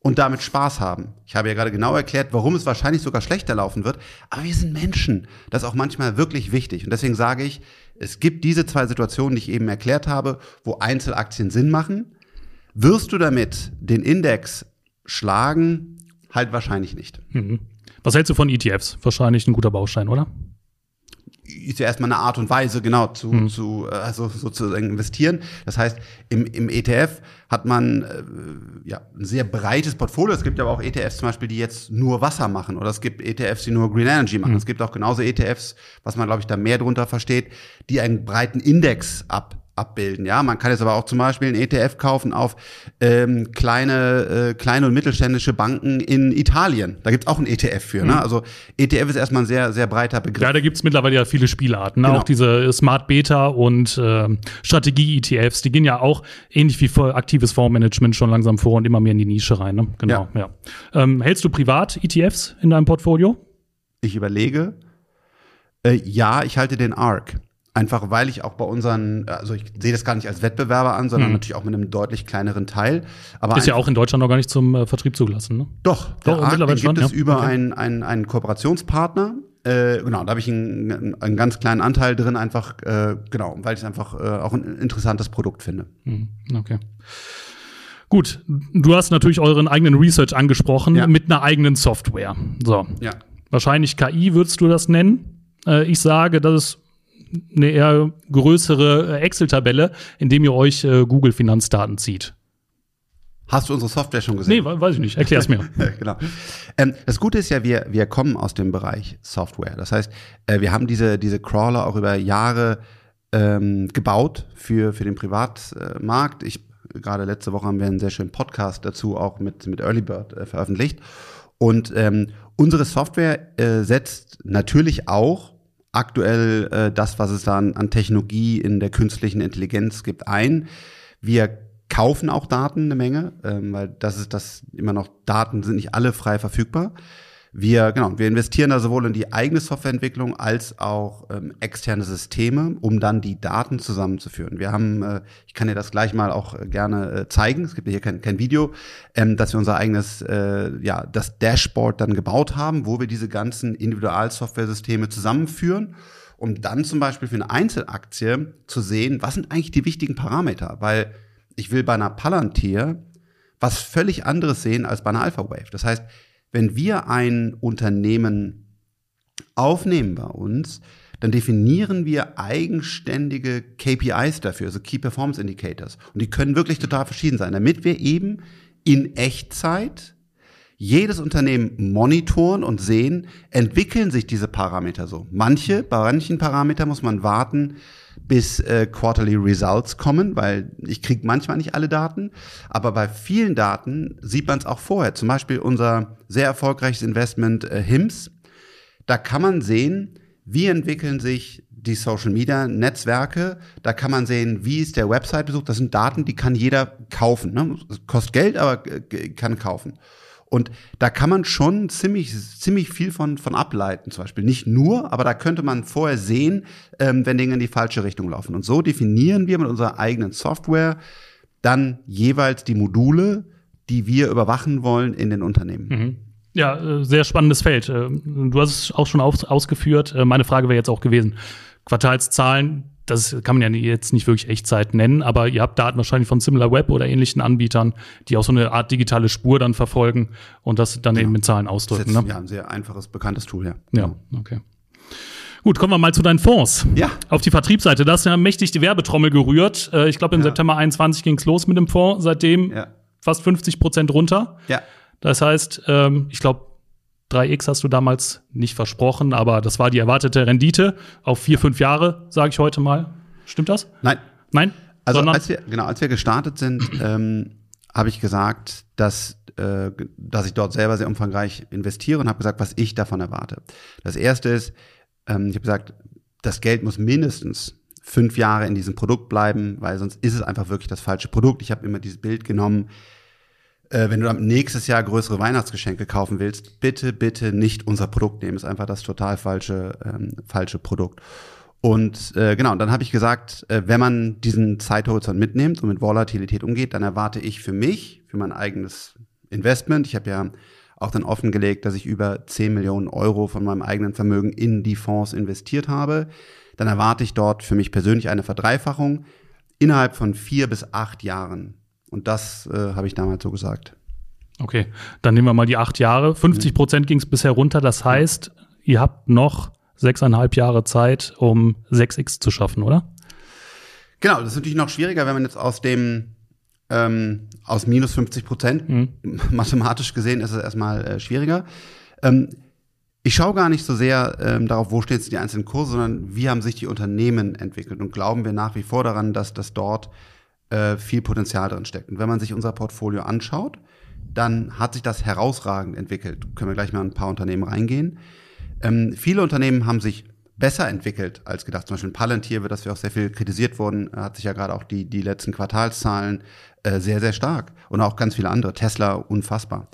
und damit Spaß haben? Ich habe ja gerade genau erklärt, warum es wahrscheinlich sogar schlechter laufen wird. Aber wir sind Menschen. Das ist auch manchmal wirklich wichtig. Und deswegen sage ich, es gibt diese zwei Situationen, die ich eben erklärt habe, wo Einzelaktien Sinn machen wirst du damit den Index schlagen? Halt wahrscheinlich nicht. Mhm. Was hältst du von ETFs? Wahrscheinlich ein guter Baustein, oder? ist ja erstmal eine Art und Weise, genau, zu, mhm. zu also sozusagen investieren. Das heißt, im, im ETF hat man äh, ja ein sehr breites Portfolio. Es gibt aber auch ETFs zum Beispiel, die jetzt nur Wasser machen, oder es gibt ETFs, die nur Green Energy machen. Mhm. Es gibt auch genauso ETFs, was man, glaube ich, da mehr drunter versteht, die einen breiten Index ab abbilden. Ja, man kann jetzt aber auch zum Beispiel einen ETF kaufen auf ähm, kleine, äh, kleine und mittelständische Banken in Italien. Da gibt's auch einen ETF für. Ne? Mhm. Ne? Also ETF ist erstmal ein sehr, sehr breiter Begriff. Ja, da gibt's mittlerweile ja viele Spielarten. Ne? Genau. Auch diese Smart Beta und äh, Strategie-ETFs, die gehen ja auch ähnlich wie aktives Fondsmanagement schon langsam vor und immer mehr in die Nische rein. Ne? Genau, ja. ja. Ähm, hältst du privat ETFs in deinem Portfolio? Ich überlege. Äh, ja, ich halte den ARC. Einfach weil ich auch bei unseren, also ich sehe das gar nicht als Wettbewerber an, sondern mhm. natürlich auch mit einem deutlich kleineren Teil. Aber ist ja auch in Deutschland noch gar nicht zum äh, Vertrieb zugelassen, ne? Doch, Doch Arc, mittlerweile gibt schon, es ja. über okay. einen, einen, einen Kooperationspartner. Äh, genau, da habe ich einen, einen ganz kleinen Anteil drin, einfach, äh, genau, weil ich es einfach äh, auch ein interessantes Produkt finde. Mhm. Okay. Gut, du hast natürlich euren eigenen Research angesprochen ja. mit einer eigenen Software. So. Ja. Wahrscheinlich KI würdest du das nennen. Äh, ich sage, das ist eine eher größere äh, Excel-Tabelle, in dem ihr euch äh, Google-Finanzdaten zieht. Hast du unsere Software schon gesehen? Nee, weiß ich nicht. Erklär's mir. genau. Ähm, das Gute ist ja, wir, wir kommen aus dem Bereich Software. Das heißt, äh, wir haben diese, diese Crawler auch über Jahre ähm, gebaut für, für den Privatmarkt. Ich, gerade letzte Woche haben wir einen sehr schönen Podcast dazu auch mit, mit Early Bird äh, veröffentlicht. Und ähm, unsere Software äh, setzt natürlich auch aktuell äh, das, was es da an, an Technologie in der künstlichen Intelligenz gibt, ein. Wir kaufen auch Daten eine Menge, ähm, weil das ist das immer noch, Daten sind nicht alle frei verfügbar. Wir, genau, wir investieren da sowohl in die eigene Softwareentwicklung als auch ähm, externe Systeme, um dann die Daten zusammenzuführen. Wir haben, äh, ich kann dir das gleich mal auch äh, gerne äh, zeigen, es gibt hier kein, kein Video, ähm, dass wir unser eigenes, äh, ja, das Dashboard dann gebaut haben, wo wir diese ganzen Individualsoftware-Systeme zusammenführen um dann zum Beispiel für eine Einzelaktie zu sehen, was sind eigentlich die wichtigen Parameter, weil ich will bei einer Palantir was völlig anderes sehen als bei einer Alpha Wave. Das heißt, wenn wir ein Unternehmen aufnehmen bei uns, dann definieren wir eigenständige KPIs dafür, also Key Performance Indicators. Und die können wirklich total verschieden sein, damit wir eben in Echtzeit jedes Unternehmen monitoren und sehen, entwickeln sich diese Parameter so. Manche, bei manchen Parametern muss man warten, bis äh, Quarterly Results kommen, weil ich kriege manchmal nicht alle Daten, aber bei vielen Daten sieht man es auch vorher. Zum Beispiel unser sehr erfolgreiches Investment äh, HIMS. Da kann man sehen, wie entwickeln sich die Social Media Netzwerke. Da kann man sehen, wie ist der Website-Besuch. Das sind Daten, die kann jeder kaufen. Ne? Kostet Geld, aber äh, kann kaufen. Und da kann man schon ziemlich, ziemlich viel von, von ableiten, zum Beispiel. Nicht nur, aber da könnte man vorher sehen, ähm, wenn Dinge in die falsche Richtung laufen. Und so definieren wir mit unserer eigenen Software dann jeweils die Module, die wir überwachen wollen in den Unternehmen. Mhm. Ja, äh, sehr spannendes Feld. Äh, du hast es auch schon ausgeführt. Äh, meine Frage wäre jetzt auch gewesen. Quartalszahlen, das kann man ja jetzt nicht wirklich Echtzeit nennen, aber ihr habt Daten wahrscheinlich von SimilarWeb oder ähnlichen Anbietern, die auch so eine Art digitale Spur dann verfolgen und das dann ja. eben mit Zahlen ausdrücken. Ne? Ja, ein sehr einfaches, bekanntes Tool, ja. Ja, okay. Gut, kommen wir mal zu deinen Fonds. Ja. Auf die Vertriebsseite. Da hast du ja mächtig die Werbetrommel gerührt. Äh, ich glaube, im ja. September 21 ging es los mit dem Fonds. Seitdem ja. fast 50 Prozent runter. Ja. Das heißt, ähm, ich glaube, 3x hast du damals nicht versprochen, aber das war die erwartete Rendite auf vier, fünf Jahre, sage ich heute mal. Stimmt das? Nein. Nein? Also als wir, genau, als wir gestartet sind, ähm, habe ich gesagt, dass, äh, dass ich dort selber sehr umfangreich investiere und habe gesagt, was ich davon erwarte. Das erste ist, ähm, ich habe gesagt, das Geld muss mindestens fünf Jahre in diesem Produkt bleiben, weil sonst ist es einfach wirklich das falsche Produkt. Ich habe immer dieses Bild genommen, äh, wenn du dann nächstes Jahr größere Weihnachtsgeschenke kaufen willst, bitte, bitte nicht unser Produkt nehmen. Ist einfach das total falsche, ähm, falsche Produkt. Und äh, genau, dann habe ich gesagt, äh, wenn man diesen Zeithorizont mitnimmt und mit Volatilität umgeht, dann erwarte ich für mich, für mein eigenes Investment, ich habe ja auch dann offengelegt, dass ich über 10 Millionen Euro von meinem eigenen Vermögen in die Fonds investiert habe, dann erwarte ich dort für mich persönlich eine Verdreifachung innerhalb von vier bis acht Jahren. Und das äh, habe ich damals so gesagt. Okay, dann nehmen wir mal die acht Jahre. 50 Prozent ging es bisher runter. Das heißt, ihr habt noch sechseinhalb Jahre Zeit, um 6x zu schaffen, oder? Genau, das ist natürlich noch schwieriger, wenn man jetzt aus dem ähm, aus minus 50 Prozent, mhm. mathematisch gesehen ist es erstmal äh, schwieriger. Ähm, ich schaue gar nicht so sehr ähm, darauf, wo stehen jetzt die einzelnen Kurse, sondern wie haben sich die Unternehmen entwickelt und glauben wir nach wie vor daran, dass das dort äh, viel Potenzial drin steckt. Und wenn man sich unser Portfolio anschaut, dann hat sich das herausragend entwickelt. Können wir gleich mal ein paar Unternehmen reingehen. Ähm, viele Unternehmen haben sich besser entwickelt als gedacht. Zum Beispiel Palantir, wird das wir auch sehr viel kritisiert wurden, hat sich ja gerade auch die, die letzten Quartalszahlen äh, sehr, sehr stark. Und auch ganz viele andere. Tesla, unfassbar.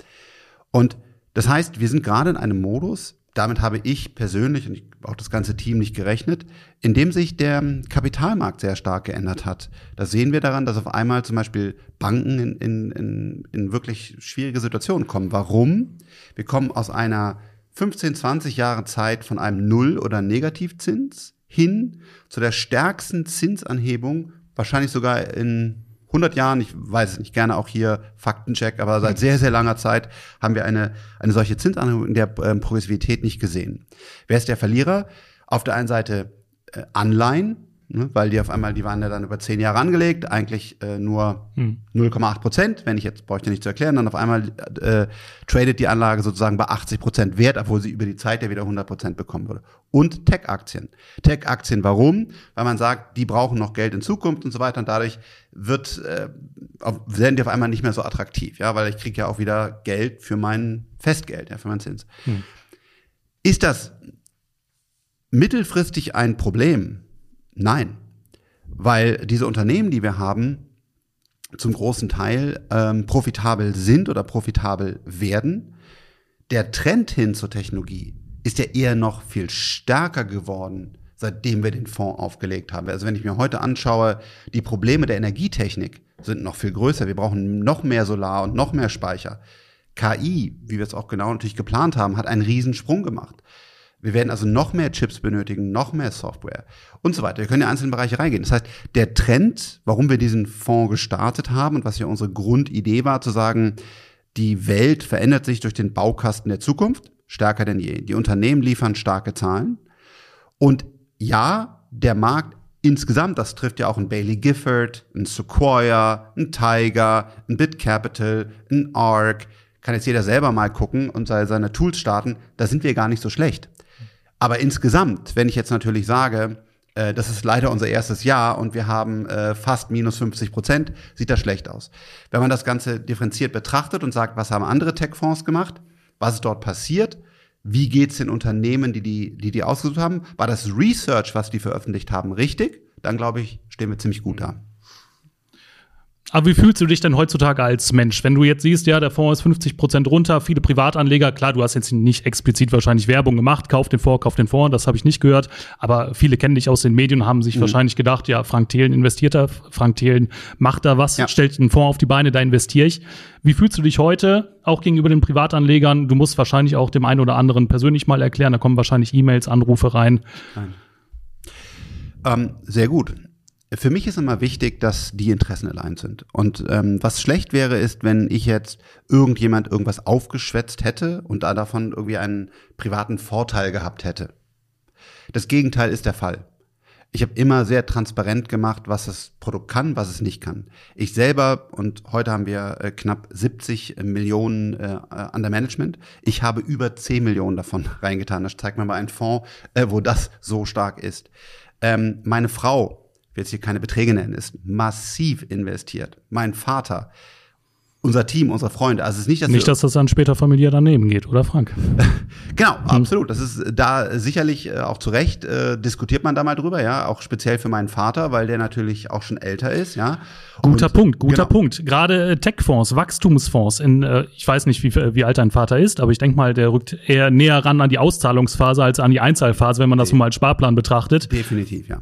Und das heißt, wir sind gerade in einem Modus, damit habe ich persönlich und auch das ganze Team nicht gerechnet, indem sich der Kapitalmarkt sehr stark geändert hat. Das sehen wir daran, dass auf einmal zum Beispiel Banken in, in, in, in wirklich schwierige Situationen kommen. Warum? Wir kommen aus einer 15, 20 Jahre Zeit von einem Null- oder Negativzins hin zu der stärksten Zinsanhebung, wahrscheinlich sogar in 100 Jahren, ich weiß es nicht, gerne auch hier Faktencheck, aber seit sehr, sehr langer Zeit haben wir eine, eine solche Zinsanhebung in der ähm, Progressivität nicht gesehen. Wer ist der Verlierer? Auf der einen Seite äh, Anleihen, ne, weil die auf einmal, die waren ja dann über zehn Jahre angelegt, eigentlich äh, nur hm. 0,8 Prozent. Wenn ich jetzt, brauche ich dir nicht zu erklären, dann auf einmal äh, tradet die Anlage sozusagen bei 80 Prozent Wert, obwohl sie über die Zeit ja wieder 100 Prozent bekommen würde. Und Tech-Aktien. Tech-Aktien, warum? Weil man sagt, die brauchen noch Geld in Zukunft und so weiter und dadurch wird, äh, werden die auf einmal nicht mehr so attraktiv, ja, weil ich kriege ja auch wieder Geld für mein Festgeld, ja, für meinen Zins. Hm. Ist das mittelfristig ein Problem? Nein, weil diese Unternehmen, die wir haben, zum großen Teil ähm, profitabel sind oder profitabel werden. Der Trend hin zur Technologie ist ja eher noch viel stärker geworden, seitdem wir den Fonds aufgelegt haben. Also wenn ich mir heute anschaue, die Probleme der Energietechnik sind noch viel größer. Wir brauchen noch mehr Solar und noch mehr Speicher. KI, wie wir es auch genau natürlich geplant haben, hat einen Riesensprung gemacht. Wir werden also noch mehr Chips benötigen, noch mehr Software und so weiter. Wir können in einzelne Bereiche reingehen. Das heißt, der Trend, warum wir diesen Fonds gestartet haben und was ja unsere Grundidee war, zu sagen, die Welt verändert sich durch den Baukasten der Zukunft stärker denn je. Die Unternehmen liefern starke Zahlen. Und ja, der Markt insgesamt, das trifft ja auch ein Bailey Gifford, ein Sequoia, ein Tiger, ein BitCapital, ein ARK, kann jetzt jeder selber mal gucken und seine Tools starten, da sind wir gar nicht so schlecht. Aber insgesamt, wenn ich jetzt natürlich sage, äh, das ist leider unser erstes Jahr und wir haben äh, fast minus 50 Prozent, sieht das schlecht aus. Wenn man das Ganze differenziert betrachtet und sagt, was haben andere Tech-Fonds gemacht, was ist dort passiert, wie geht's den Unternehmen, die die, die, die ausgesucht haben, war das Research, was die veröffentlicht haben, richtig? Dann glaube ich, stehen wir ziemlich gut da. Aber wie fühlst du dich denn heutzutage als Mensch? Wenn du jetzt siehst, ja, der Fonds ist 50 Prozent runter, viele Privatanleger, klar, du hast jetzt nicht explizit wahrscheinlich Werbung gemacht, kauf den Fonds, kauf den Fonds, das habe ich nicht gehört, aber viele kennen dich aus den Medien und haben sich mhm. wahrscheinlich gedacht, ja, Frank Thelen investiert da, Frank Thelen macht da was, ja. stellt einen Fonds auf die Beine, da investiere ich. Wie fühlst du dich heute, auch gegenüber den Privatanlegern? Du musst wahrscheinlich auch dem einen oder anderen persönlich mal erklären, da kommen wahrscheinlich E-Mails, Anrufe rein. Nein. Ähm, sehr gut. Für mich ist immer wichtig, dass die Interessen allein sind. Und ähm, was schlecht wäre, ist, wenn ich jetzt irgendjemand irgendwas aufgeschwätzt hätte und da davon irgendwie einen privaten Vorteil gehabt hätte. Das Gegenteil ist der Fall. Ich habe immer sehr transparent gemacht, was das Produkt kann, was es nicht kann. Ich selber, und heute haben wir äh, knapp 70 Millionen äh, an der Management, ich habe über 10 Millionen davon reingetan. Das zeigt mir mal einen Fonds, äh, wo das so stark ist. Ähm, meine Frau, will jetzt hier keine Beträge nennen, ist massiv investiert. Mein Vater, unser Team, unsere Freunde. Also es ist nicht, dass nicht, dass das dann später familiär daneben geht, oder Frank? genau, hm. absolut. Das ist da sicherlich äh, auch zu Recht äh, diskutiert man da mal drüber, ja, auch speziell für meinen Vater, weil der natürlich auch schon älter ist, ja. Guter Und, Punkt, guter genau. Punkt. Gerade äh, Tech-Fonds, Wachstumsfonds. In, äh, ich weiß nicht, wie, wie alt dein Vater ist, aber ich denke mal, der rückt eher näher ran an die Auszahlungsphase als an die Einzahlphase, wenn man das mal als Sparplan betrachtet. Definitiv, ja.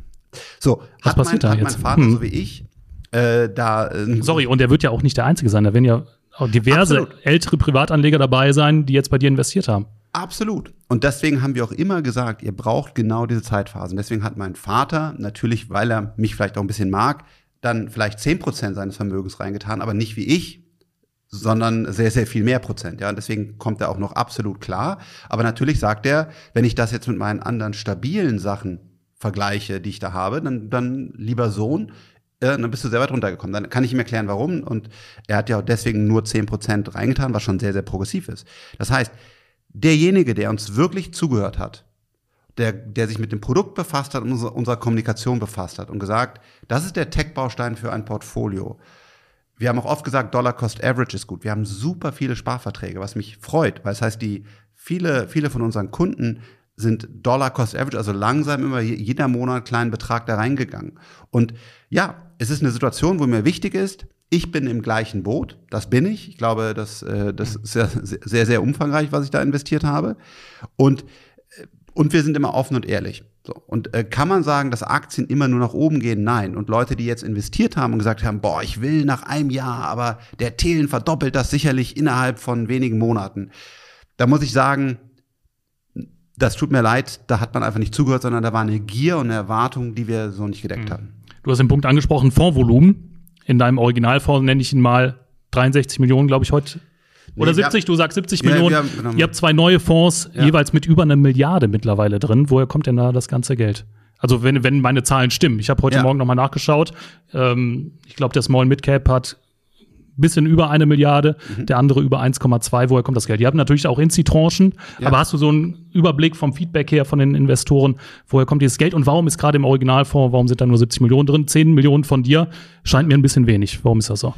So, Was hat, passiert mein, da hat jetzt? mein Vater, hm. so wie ich, äh, da. Äh, Sorry, und er wird ja auch nicht der Einzige sein. Da werden ja auch diverse Absolut. ältere Privatanleger dabei sein, die jetzt bei dir investiert haben. Absolut. Und deswegen haben wir auch immer gesagt, ihr braucht genau diese Zeitphasen. Deswegen hat mein Vater natürlich, weil er mich vielleicht auch ein bisschen mag, dann vielleicht zehn Prozent seines Vermögens reingetan, aber nicht wie ich, sondern sehr, sehr viel mehr Prozent. Ja, und deswegen kommt er auch noch absolut klar. Aber natürlich sagt er, wenn ich das jetzt mit meinen anderen stabilen Sachen vergleiche, die ich da habe, dann, dann lieber Sohn, äh, dann bist du sehr weit runtergekommen. Dann kann ich ihm erklären, warum. Und er hat ja deswegen nur 10% reingetan, was schon sehr, sehr progressiv ist. Das heißt, derjenige, der uns wirklich zugehört hat, der, der sich mit dem Produkt befasst hat und unserer, unserer Kommunikation befasst hat und gesagt, das ist der Tech-Baustein für ein Portfolio. Wir haben auch oft gesagt, Dollar Cost Average ist gut. Wir haben super viele Sparverträge, was mich freut, weil es das heißt, die viele, viele von unseren Kunden sind Dollar Cost Average, also langsam immer jeder Monat einen kleinen Betrag da reingegangen. Und ja, es ist eine Situation, wo mir wichtig ist, ich bin im gleichen Boot, das bin ich. Ich glaube, das, äh, das ist sehr, sehr, sehr umfangreich, was ich da investiert habe. Und, äh, und wir sind immer offen und ehrlich. So. Und äh, kann man sagen, dass Aktien immer nur nach oben gehen? Nein. Und Leute, die jetzt investiert haben und gesagt haben, boah, ich will nach einem Jahr, aber der Thelen verdoppelt das sicherlich innerhalb von wenigen Monaten. Da muss ich sagen, das tut mir leid, da hat man einfach nicht zugehört, sondern da war eine Gier und eine Erwartung, die wir so nicht gedeckt mhm. hatten. Du hast den Punkt angesprochen, Fondsvolumen. In deinem Originalfonds nenne ich ihn mal 63 Millionen, glaube ich, heute. Oder nee, 70, du sagst 70 ja, Millionen. Haben, genau. Ihr habt zwei neue Fonds, ja. jeweils mit über einer Milliarde mittlerweile drin. Woher kommt denn da das ganze Geld? Also wenn, wenn meine Zahlen stimmen. Ich habe heute ja. Morgen nochmal nachgeschaut. Ähm, ich glaube, der Small Mid Cap hat bisschen über eine Milliarde, mhm. der andere über 1,2. Woher kommt das Geld? Die haben natürlich auch Insti-Tranchen, ja. aber hast du so einen Überblick vom Feedback her von den Investoren, woher kommt dieses Geld und warum ist gerade im Originalfonds, warum sind da nur 70 Millionen drin? 10 Millionen von dir scheint mir ein bisschen wenig. Warum ist das so?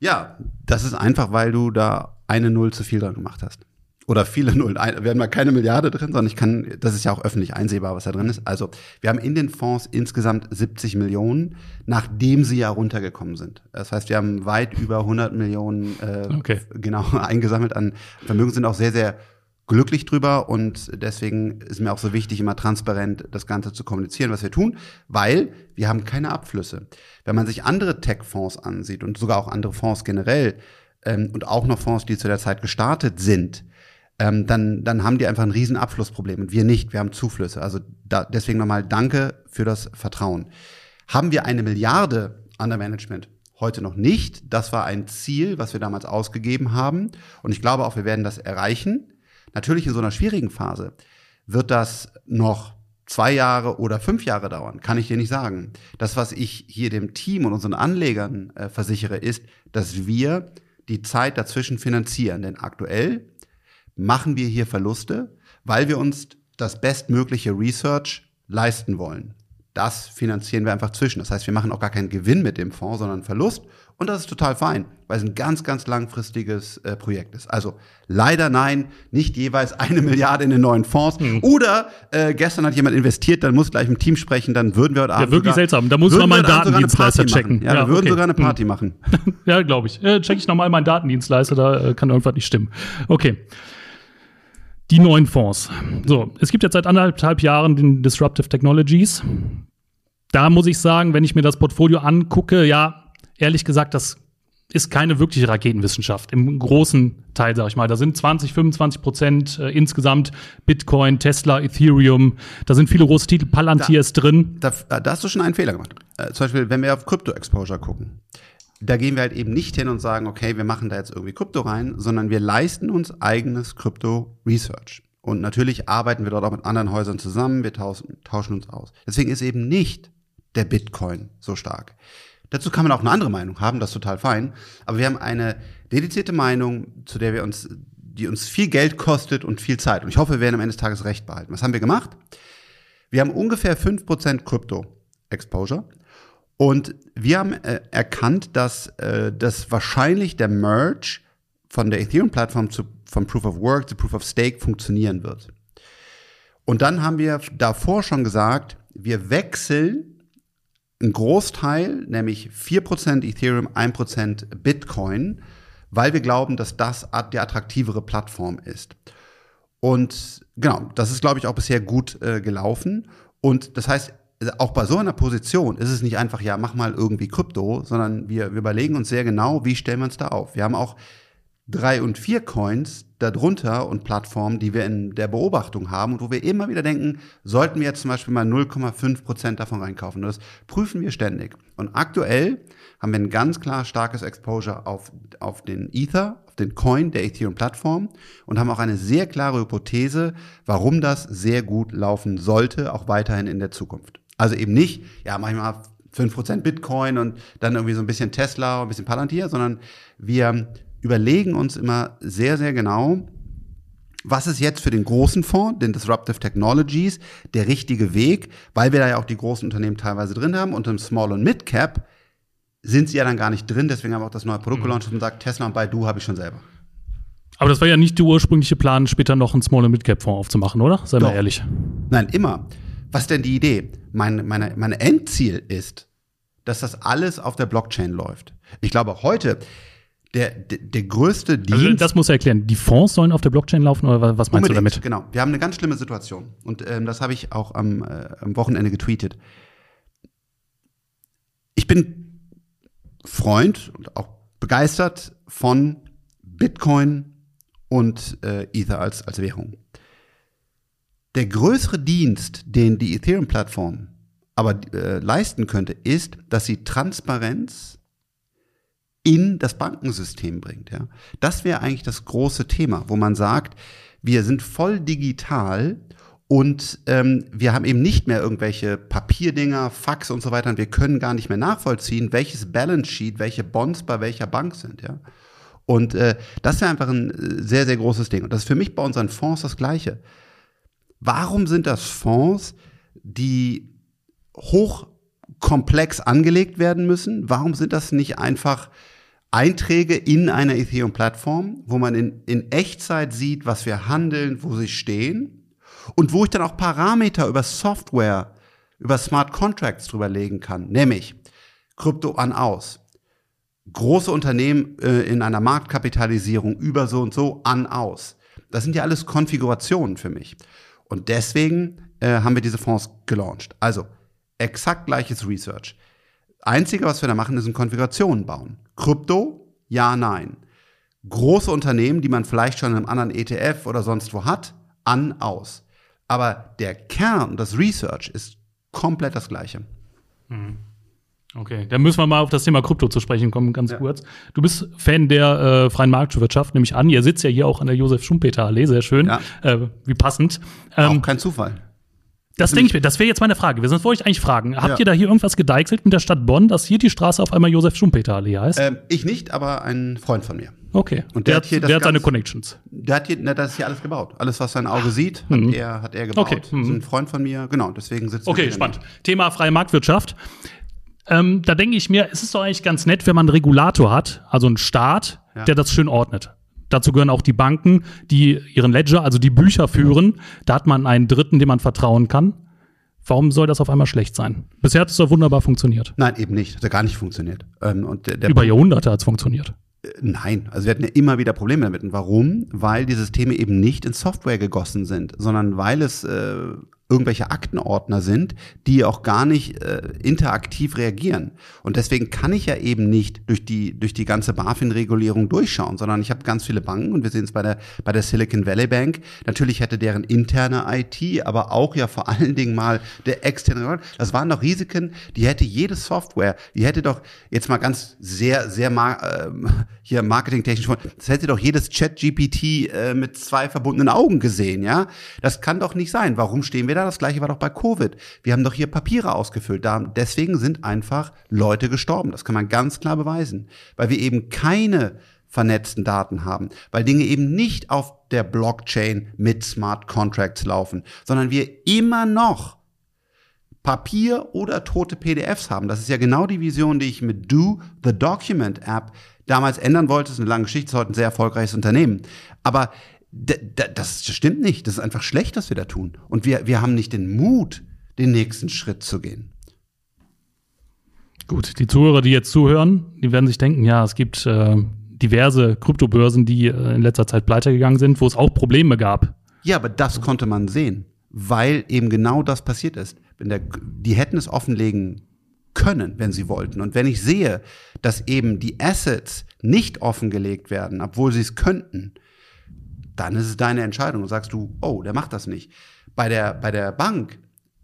Ja, das ist einfach, weil du da eine Null zu viel dran gemacht hast oder viele Nullen. Wir haben da keine Milliarde drin, sondern ich kann, das ist ja auch öffentlich einsehbar, was da drin ist. Also wir haben in den Fonds insgesamt 70 Millionen, nachdem sie ja runtergekommen sind. Das heißt, wir haben weit über 100 Millionen äh, okay. genau eingesammelt an Vermögen, sind auch sehr, sehr glücklich drüber und deswegen ist mir auch so wichtig, immer transparent das Ganze zu kommunizieren, was wir tun, weil wir haben keine Abflüsse. Wenn man sich andere Tech-Fonds ansieht und sogar auch andere Fonds generell ähm, und auch noch Fonds, die zu der Zeit gestartet sind, ähm, dann, dann haben die einfach ein riesen Abflussproblem und wir nicht. Wir haben Zuflüsse. Also da, deswegen nochmal Danke für das Vertrauen. Haben wir eine Milliarde an der Management? Heute noch nicht. Das war ein Ziel, was wir damals ausgegeben haben. Und ich glaube auch, wir werden das erreichen. Natürlich in so einer schwierigen Phase wird das noch zwei Jahre oder fünf Jahre dauern, kann ich dir nicht sagen. Das, was ich hier dem Team und unseren Anlegern äh, versichere, ist, dass wir die Zeit dazwischen finanzieren. Denn aktuell machen wir hier Verluste, weil wir uns das bestmögliche Research leisten wollen. Das finanzieren wir einfach zwischen. Das heißt, wir machen auch gar keinen Gewinn mit dem Fonds, sondern Verlust. Und das ist total fein, weil es ein ganz, ganz langfristiges äh, Projekt ist. Also leider nein, nicht jeweils eine Milliarde in den neuen Fonds. Mhm. Oder äh, gestern hat jemand investiert, dann muss gleich im Team sprechen, dann würden wir heute Abend. Ja, wirklich sogar, seltsam. Da muss man mal einen Datendienstleister checken. Ja, ja, wir würden okay. sogar eine Party mhm. machen. ja, glaube ich. Äh, check ich nochmal meinen Datendienstleister, da äh, kann irgendwas nicht stimmen. Okay. Die neuen Fonds. So, es gibt jetzt seit anderthalb Jahren den Disruptive Technologies. Da muss ich sagen, wenn ich mir das Portfolio angucke, ja, ehrlich gesagt, das ist keine wirkliche Raketenwissenschaft im großen Teil, sag ich mal. Da sind 20, 25 Prozent äh, insgesamt Bitcoin, Tesla, Ethereum. Da sind viele große Titel. Palantir da, ist drin. Da, da, hast du schon einen Fehler gemacht. Äh, zum Beispiel, wenn wir auf Crypto-Exposure gucken. Da gehen wir halt eben nicht hin und sagen, okay, wir machen da jetzt irgendwie Krypto rein, sondern wir leisten uns eigenes Crypto-Research. Und natürlich arbeiten wir dort auch mit anderen Häusern zusammen, wir tauschen, tauschen uns aus. Deswegen ist eben nicht der Bitcoin so stark. Dazu kann man auch eine andere Meinung haben, das ist total fein. Aber wir haben eine dedizierte Meinung, zu der wir uns, die uns viel Geld kostet und viel Zeit. Und ich hoffe, wir werden am Ende des Tages recht behalten. Was haben wir gemacht? Wir haben ungefähr fünf Prozent Krypto-Exposure. Und wir haben äh, erkannt, dass äh, das wahrscheinlich der Merge von der Ethereum-Plattform zu, von Proof of Work zu Proof of Stake funktionieren wird. Und dann haben wir davor schon gesagt, wir wechseln ein Großteil, nämlich 4% Ethereum, 1% Bitcoin, weil wir glauben, dass das die attraktivere Plattform ist. Und genau, das ist, glaube ich, auch bisher gut äh, gelaufen. Und das heißt, auch bei so einer Position ist es nicht einfach, ja, mach mal irgendwie Krypto, sondern wir, wir überlegen uns sehr genau, wie stellen wir uns da auf. Wir haben auch drei und vier Coins darunter und Plattformen, die wir in der Beobachtung haben und wo wir immer wieder denken, sollten wir jetzt zum Beispiel mal 0,5 Prozent davon reinkaufen. Das prüfen wir ständig. Und aktuell haben wir ein ganz klar starkes Exposure auf, auf den Ether, auf den Coin der Ethereum-Plattform und haben auch eine sehr klare Hypothese, warum das sehr gut laufen sollte, auch weiterhin in der Zukunft. Also eben nicht, ja, mach ich mal 5% Bitcoin und dann irgendwie so ein bisschen Tesla, ein bisschen Palantir, sondern wir überlegen uns immer sehr, sehr genau, was ist jetzt für den großen Fonds, den Disruptive Technologies, der richtige Weg, weil wir da ja auch die großen Unternehmen teilweise drin haben und im Small und Mid Cap sind sie ja dann gar nicht drin, deswegen haben wir auch das neue Produkt mhm. gelauncht und sagt, Tesla und Baidu habe ich schon selber. Aber das war ja nicht der ursprüngliche Plan, später noch einen Small und Mid Cap Fonds aufzumachen, oder? Sei mal ehrlich. Nein, immer. Was ist denn die Idee? Mein, meine, mein Endziel ist, dass das alles auf der Blockchain läuft. Ich glaube heute, der, der, der größte Dienst. Also das muss er erklären. Die Fonds sollen auf der Blockchain laufen oder was meinst Unbedingt, du damit? Genau. Wir haben eine ganz schlimme Situation und ähm, das habe ich auch am, äh, am Wochenende getweetet. Ich bin Freund und auch begeistert von Bitcoin und äh, Ether als, als Währung. Der größere Dienst, den die Ethereum-Plattform aber äh, leisten könnte, ist, dass sie Transparenz in das Bankensystem bringt. Ja? Das wäre eigentlich das große Thema, wo man sagt, wir sind voll digital und ähm, wir haben eben nicht mehr irgendwelche Papierdinger, Fax und so weiter. Und wir können gar nicht mehr nachvollziehen, welches Balance Sheet, welche Bonds bei welcher Bank sind. Ja? Und äh, das wäre einfach ein äh, sehr, sehr großes Ding. Und das ist für mich bei unseren Fonds das Gleiche. Warum sind das Fonds, die hochkomplex angelegt werden müssen? Warum sind das nicht einfach Einträge in einer Ethereum-Plattform, wo man in, in Echtzeit sieht, was wir handeln, wo sie stehen und wo ich dann auch Parameter über Software, über Smart Contracts drüber legen kann, nämlich Krypto an aus. Große Unternehmen äh, in einer Marktkapitalisierung über so und so an aus. Das sind ja alles Konfigurationen für mich. Und deswegen äh, haben wir diese Fonds gelauncht. Also exakt gleiches Research. Einzige, was wir da machen, ist ein Konfigurationen bauen. Krypto? Ja, nein. Große Unternehmen, die man vielleicht schon in einem anderen ETF oder sonst wo hat, an, aus. Aber der Kern, das Research ist komplett das gleiche. Mhm. Okay, dann müssen wir mal auf das Thema Krypto zu sprechen kommen, ganz ja. kurz. Du bist Fan der äh, freien Marktwirtschaft, nämlich an. Ihr sitzt ja hier auch an der Josef Schumpeter Allee, sehr schön. Ja. Äh, wie passend. Ähm, auch kein Zufall. Das denke ich mir, das wäre jetzt meine Frage. Wir sind wollte ich eigentlich fragen. Habt ja. ihr da hier irgendwas gedeichselt mit der Stadt Bonn, dass hier die Straße auf einmal Josef Schumpeter Allee heißt? Ähm, ich nicht, aber ein Freund von mir. Okay. Und der, der hat, hier der hat seine Connections. Der hat hier, na, das ist hier alles gebaut. Alles, was sein Auge sieht, hat, mhm. er, hat er gebaut. Okay. Mhm. Das ist ein Freund von mir, genau, deswegen sitzt Okay, spannend. Nicht. Thema freie Marktwirtschaft. Ähm, da denke ich mir, es ist doch eigentlich ganz nett, wenn man einen Regulator hat, also einen Staat, ja. der das schön ordnet. Dazu gehören auch die Banken, die ihren Ledger, also die Bücher führen. Da hat man einen Dritten, dem man vertrauen kann. Warum soll das auf einmal schlecht sein? Bisher hat es doch wunderbar funktioniert. Nein, eben nicht. Hat ja gar nicht funktioniert. Ähm, und der, der Über Jahrhunderte hat es funktioniert. Äh, nein, also wir hatten ja immer wieder Probleme damit. Und warum? Weil die Systeme eben nicht in Software gegossen sind, sondern weil es äh, irgendwelche Aktenordner sind, die auch gar nicht äh, interaktiv reagieren. Und deswegen kann ich ja eben nicht durch die, durch die ganze BaFin-Regulierung durchschauen, sondern ich habe ganz viele Banken und wir sehen es bei der, bei der Silicon Valley Bank. Natürlich hätte deren interne IT, aber auch ja vor allen Dingen mal der externe, das waren doch Risiken, die hätte jede Software, die hätte doch jetzt mal ganz sehr, sehr äh, hier marketingtechnisch, das hätte doch jedes Chat-GPT äh, mit zwei verbundenen Augen gesehen, ja? Das kann doch nicht sein. Warum stehen wir da? Das gleiche war doch bei Covid. Wir haben doch hier Papiere ausgefüllt. Deswegen sind einfach Leute gestorben. Das kann man ganz klar beweisen. Weil wir eben keine vernetzten Daten haben, weil Dinge eben nicht auf der Blockchain mit Smart Contracts laufen, sondern wir immer noch Papier oder tote PDFs haben. Das ist ja genau die Vision, die ich mit Do the Document App damals ändern wollte. Das ist eine lange Geschichte, das ist heute ein sehr erfolgreiches Unternehmen. Aber das stimmt nicht. Das ist einfach schlecht, was wir da tun. Und wir, wir haben nicht den Mut, den nächsten Schritt zu gehen. Gut, die Zuhörer, die jetzt zuhören, die werden sich denken, ja, es gibt äh, diverse Kryptobörsen, die äh, in letzter Zeit pleite gegangen sind, wo es auch Probleme gab. Ja, aber das konnte man sehen, weil eben genau das passiert ist. Wenn der, die hätten es offenlegen können, wenn sie wollten. Und wenn ich sehe, dass eben die Assets nicht offengelegt werden, obwohl sie es könnten, dann ist es deine Entscheidung. Und sagst du, oh, der macht das nicht. Bei der, bei der Bank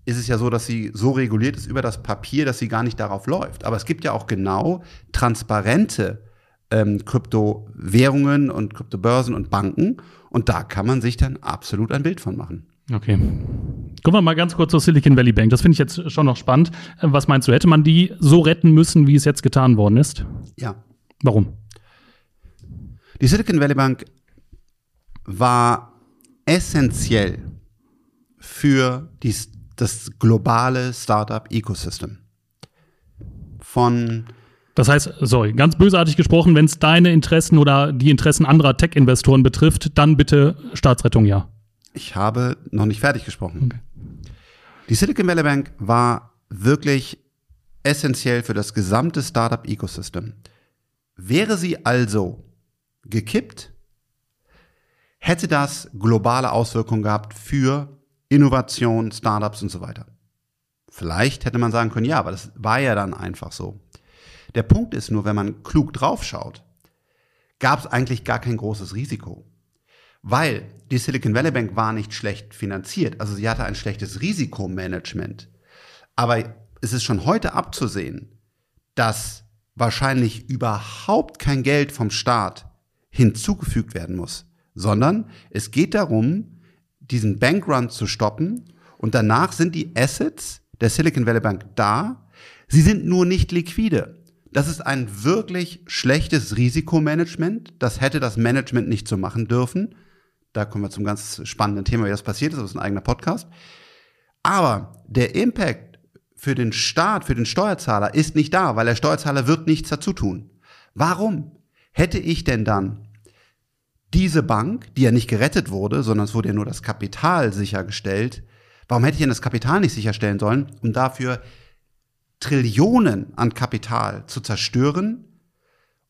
ist es ja so, dass sie so reguliert ist über das Papier, dass sie gar nicht darauf läuft. Aber es gibt ja auch genau transparente ähm, Kryptowährungen und Kryptobörsen und Banken. Und da kann man sich dann absolut ein Bild von machen. Okay. Kommen wir mal ganz kurz zur Silicon Valley Bank. Das finde ich jetzt schon noch spannend. Äh, was meinst du, hätte man die so retten müssen, wie es jetzt getan worden ist? Ja. Warum? Die Silicon Valley Bank war essentiell für die, das globale Startup-Ecosystem. Von das heißt, sorry, ganz bösartig gesprochen, wenn es deine Interessen oder die Interessen anderer Tech-Investoren betrifft, dann bitte Staatsrettung ja. Ich habe noch nicht fertig gesprochen. Okay. Die Silicon Valley Bank war wirklich essentiell für das gesamte Startup-Ecosystem. Wäre sie also gekippt, hätte das globale Auswirkungen gehabt für Innovation, Startups und so weiter. Vielleicht hätte man sagen können, ja, aber das war ja dann einfach so. Der Punkt ist nur, wenn man klug draufschaut, gab es eigentlich gar kein großes Risiko. Weil die Silicon Valley Bank war nicht schlecht finanziert, also sie hatte ein schlechtes Risikomanagement. Aber es ist schon heute abzusehen, dass wahrscheinlich überhaupt kein Geld vom Staat hinzugefügt werden muss sondern es geht darum, diesen Bankrun zu stoppen und danach sind die Assets der Silicon Valley Bank da. Sie sind nur nicht liquide. Das ist ein wirklich schlechtes Risikomanagement. Das hätte das Management nicht so machen dürfen. Da kommen wir zum ganz spannenden Thema, wie das passiert ist. Das ist ein eigener Podcast. Aber der Impact für den Staat, für den Steuerzahler ist nicht da, weil der Steuerzahler wird nichts dazu tun. Warum hätte ich denn dann diese Bank, die ja nicht gerettet wurde, sondern es wurde ja nur das Kapital sichergestellt, warum hätte ich denn das Kapital nicht sicherstellen sollen, um dafür Trillionen an Kapital zu zerstören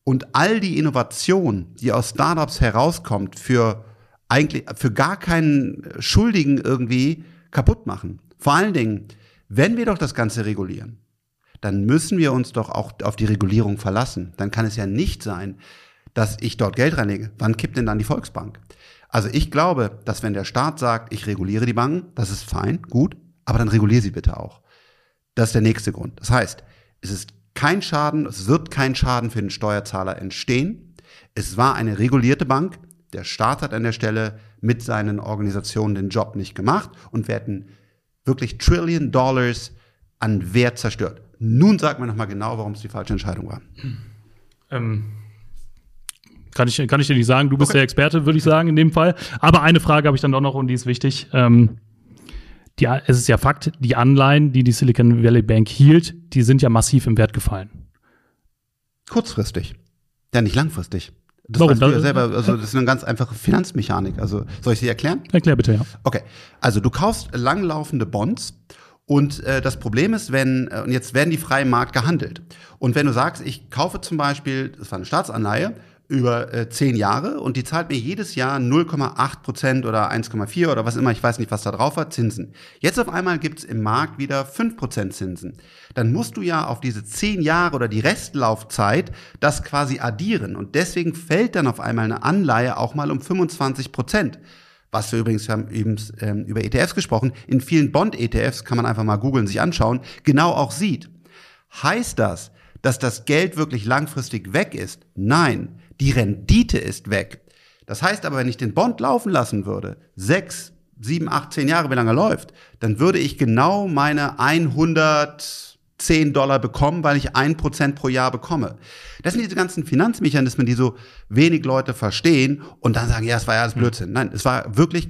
und all die Innovation, die aus Startups herauskommt, für eigentlich für gar keinen Schuldigen irgendwie kaputt machen. Vor allen Dingen, wenn wir doch das Ganze regulieren, dann müssen wir uns doch auch auf die Regulierung verlassen. Dann kann es ja nicht sein, dass ich dort Geld reinlege. Wann kippt denn dann die Volksbank? Also ich glaube, dass wenn der Staat sagt, ich reguliere die Banken, das ist fein, gut, aber dann reguliere sie bitte auch. Das ist der nächste Grund. Das heißt, es ist kein Schaden, es wird kein Schaden für den Steuerzahler entstehen. Es war eine regulierte Bank. Der Staat hat an der Stelle mit seinen Organisationen den Job nicht gemacht und wir hätten wirklich Trillion Dollars an Wert zerstört. Nun sagt man nochmal genau, warum es die falsche Entscheidung war. Ähm kann ich, kann ich dir nicht sagen. Du bist okay. der Experte, würde ich sagen, in dem Fall. Aber eine Frage habe ich dann doch noch und die ist wichtig. Ähm, die, es ist ja Fakt, die Anleihen, die die Silicon Valley Bank hielt, die sind ja massiv im Wert gefallen. Kurzfristig. Ja, nicht langfristig. Das Warum? weißt du ja selber, also das ist eine ganz einfache Finanzmechanik. Also soll ich sie erklären? Erklär bitte, ja. Okay. Also du kaufst langlaufende Bonds und äh, das Problem ist, wenn, äh, und jetzt werden die frei im Markt gehandelt. Und wenn du sagst, ich kaufe zum Beispiel, das war eine Staatsanleihe, über äh, zehn Jahre und die zahlt mir jedes Jahr 0,8 Prozent oder 1,4 oder was immer, ich weiß nicht, was da drauf war, Zinsen. Jetzt auf einmal gibt's im Markt wieder 5 Prozent Zinsen. Dann musst du ja auf diese zehn Jahre oder die Restlaufzeit das quasi addieren und deswegen fällt dann auf einmal eine Anleihe auch mal um 25 Prozent. Was wir übrigens haben eben ähm, über ETFs gesprochen. In vielen Bond-ETFs kann man einfach mal googeln, sich anschauen, genau auch sieht. Heißt das, dass das Geld wirklich langfristig weg ist? Nein die Rendite ist weg. Das heißt aber, wenn ich den Bond laufen lassen würde, sechs, sieben, acht, zehn Jahre, wie lange er läuft, dann würde ich genau meine 110 Dollar bekommen, weil ich ein Prozent pro Jahr bekomme. Das sind diese ganzen Finanzmechanismen, die so wenig Leute verstehen und dann sagen, ja, es war ja alles Blödsinn. Nein, es war wirklich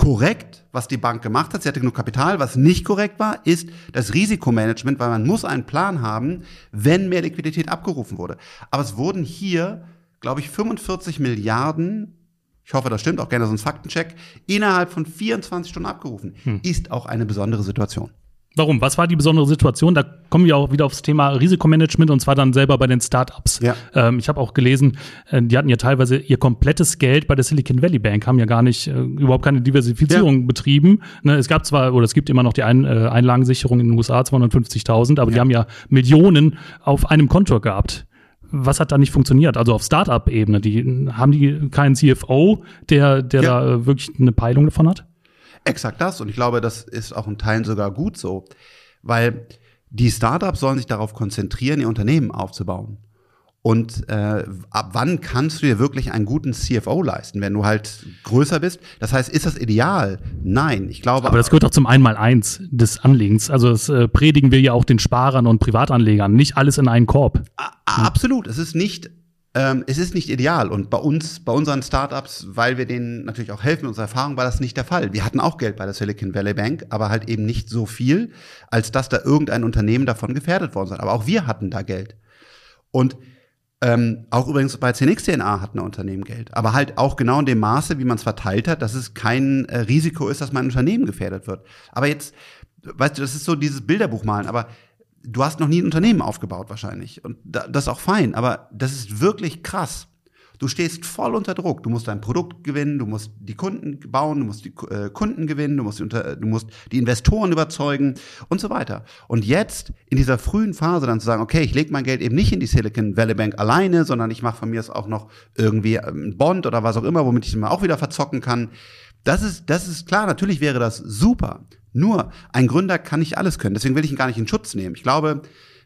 korrekt, was die Bank gemacht hat. Sie hatte genug Kapital. Was nicht korrekt war, ist das Risikomanagement, weil man muss einen Plan haben, wenn mehr Liquidität abgerufen wurde. Aber es wurden hier glaube ich, 45 Milliarden, ich hoffe, das stimmt, auch gerne so ein Faktencheck, innerhalb von 24 Stunden abgerufen. Hm. Ist auch eine besondere Situation. Warum? Was war die besondere Situation? Da kommen wir auch wieder aufs Thema Risikomanagement und zwar dann selber bei den Startups. Ja. Ähm, ich habe auch gelesen, äh, die hatten ja teilweise ihr komplettes Geld bei der Silicon Valley Bank, haben ja gar nicht äh, überhaupt keine Diversifizierung ja. betrieben. Ne, es gab zwar oder es gibt immer noch die Ein äh, Einlagensicherung in den USA 250.000, aber ja. die haben ja Millionen auf einem Konto gehabt was hat da nicht funktioniert? Also auf Startup-Ebene, die haben die keinen CFO, der, der ja. da äh, wirklich eine Peilung davon hat? Exakt das. Und ich glaube, das ist auch in Teilen sogar gut so. Weil die Startups sollen sich darauf konzentrieren, ihr Unternehmen aufzubauen. Und äh, ab wann kannst du dir wirklich einen guten CFO leisten, wenn du halt größer bist? Das heißt, ist das ideal? Nein, ich glaube. Aber das gehört auch zum Einmaleins des Anlegens. Also das äh, predigen wir ja auch den Sparern und Privatanlegern. Nicht alles in einen Korb. A absolut. Es ist nicht ähm, es ist nicht ideal. Und bei uns, bei unseren Startups, weil wir denen natürlich auch helfen mit unserer Erfahrung, war das nicht der Fall. Wir hatten auch Geld bei der Silicon Valley Bank, aber halt eben nicht so viel, als dass da irgendein Unternehmen davon gefährdet worden sei. Aber auch wir hatten da Geld. Und ähm, auch übrigens bei CNX-DNA hat ein Unternehmen Geld. Aber halt auch genau in dem Maße, wie man es verteilt hat, dass es kein äh, Risiko ist, dass mein Unternehmen gefährdet wird. Aber jetzt, weißt du, das ist so dieses Bilderbuch malen, aber du hast noch nie ein Unternehmen aufgebaut wahrscheinlich. Und das ist auch fein. Aber das ist wirklich krass. Du stehst voll unter Druck. Du musst dein Produkt gewinnen, du musst die Kunden bauen, du musst die äh, Kunden gewinnen, du musst die, unter, du musst die Investoren überzeugen und so weiter. Und jetzt in dieser frühen Phase dann zu sagen, okay, ich lege mein Geld eben nicht in die Silicon Valley Bank alleine, sondern ich mache von mir es auch noch irgendwie einen Bond oder was auch immer, womit ich es mal auch wieder verzocken kann. Das ist, das ist klar, natürlich wäre das super. Nur ein Gründer kann nicht alles können. Deswegen will ich ihn gar nicht in Schutz nehmen. Ich glaube,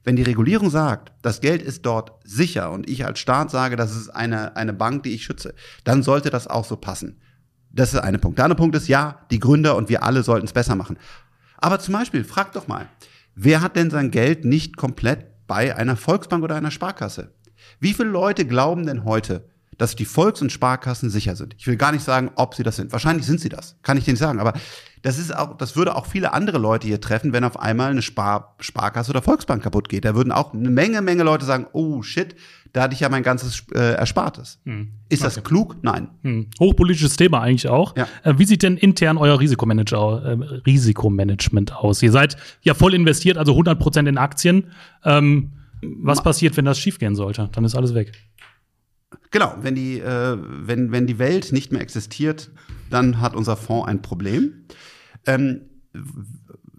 wenn die Regulierung sagt, das Geld ist dort sicher und ich als Staat sage, das ist eine, eine Bank, die ich schütze, dann sollte das auch so passen. Das ist eine Punkt. Der andere Punkt ist, ja, die Gründer und wir alle sollten es besser machen. Aber zum Beispiel, frag doch mal, wer hat denn sein Geld nicht komplett bei einer Volksbank oder einer Sparkasse? Wie viele Leute glauben denn heute, dass die Volks- und Sparkassen sicher sind? Ich will gar nicht sagen, ob sie das sind. Wahrscheinlich sind sie das. Kann ich dir nicht sagen. Aber das ist auch, das würde auch viele andere Leute hier treffen, wenn auf einmal eine Spar Sparkasse oder Volksbank kaputt geht. Da würden auch eine Menge, Menge Leute sagen, oh shit, da hatte ich ja mein ganzes äh, Erspartes. Hm. Ist okay. das klug? Nein. Hm. Hochpolitisches Thema eigentlich auch. Ja. Äh, wie sieht denn intern euer Risikomanager, äh, Risikomanagement aus? Ihr seid ja voll investiert, also 100 Prozent in Aktien. Ähm, was Ma passiert, wenn das schiefgehen sollte? Dann ist alles weg. Genau, wenn die, äh, wenn, wenn die Welt nicht mehr existiert, dann hat unser Fonds ein Problem. Ähm,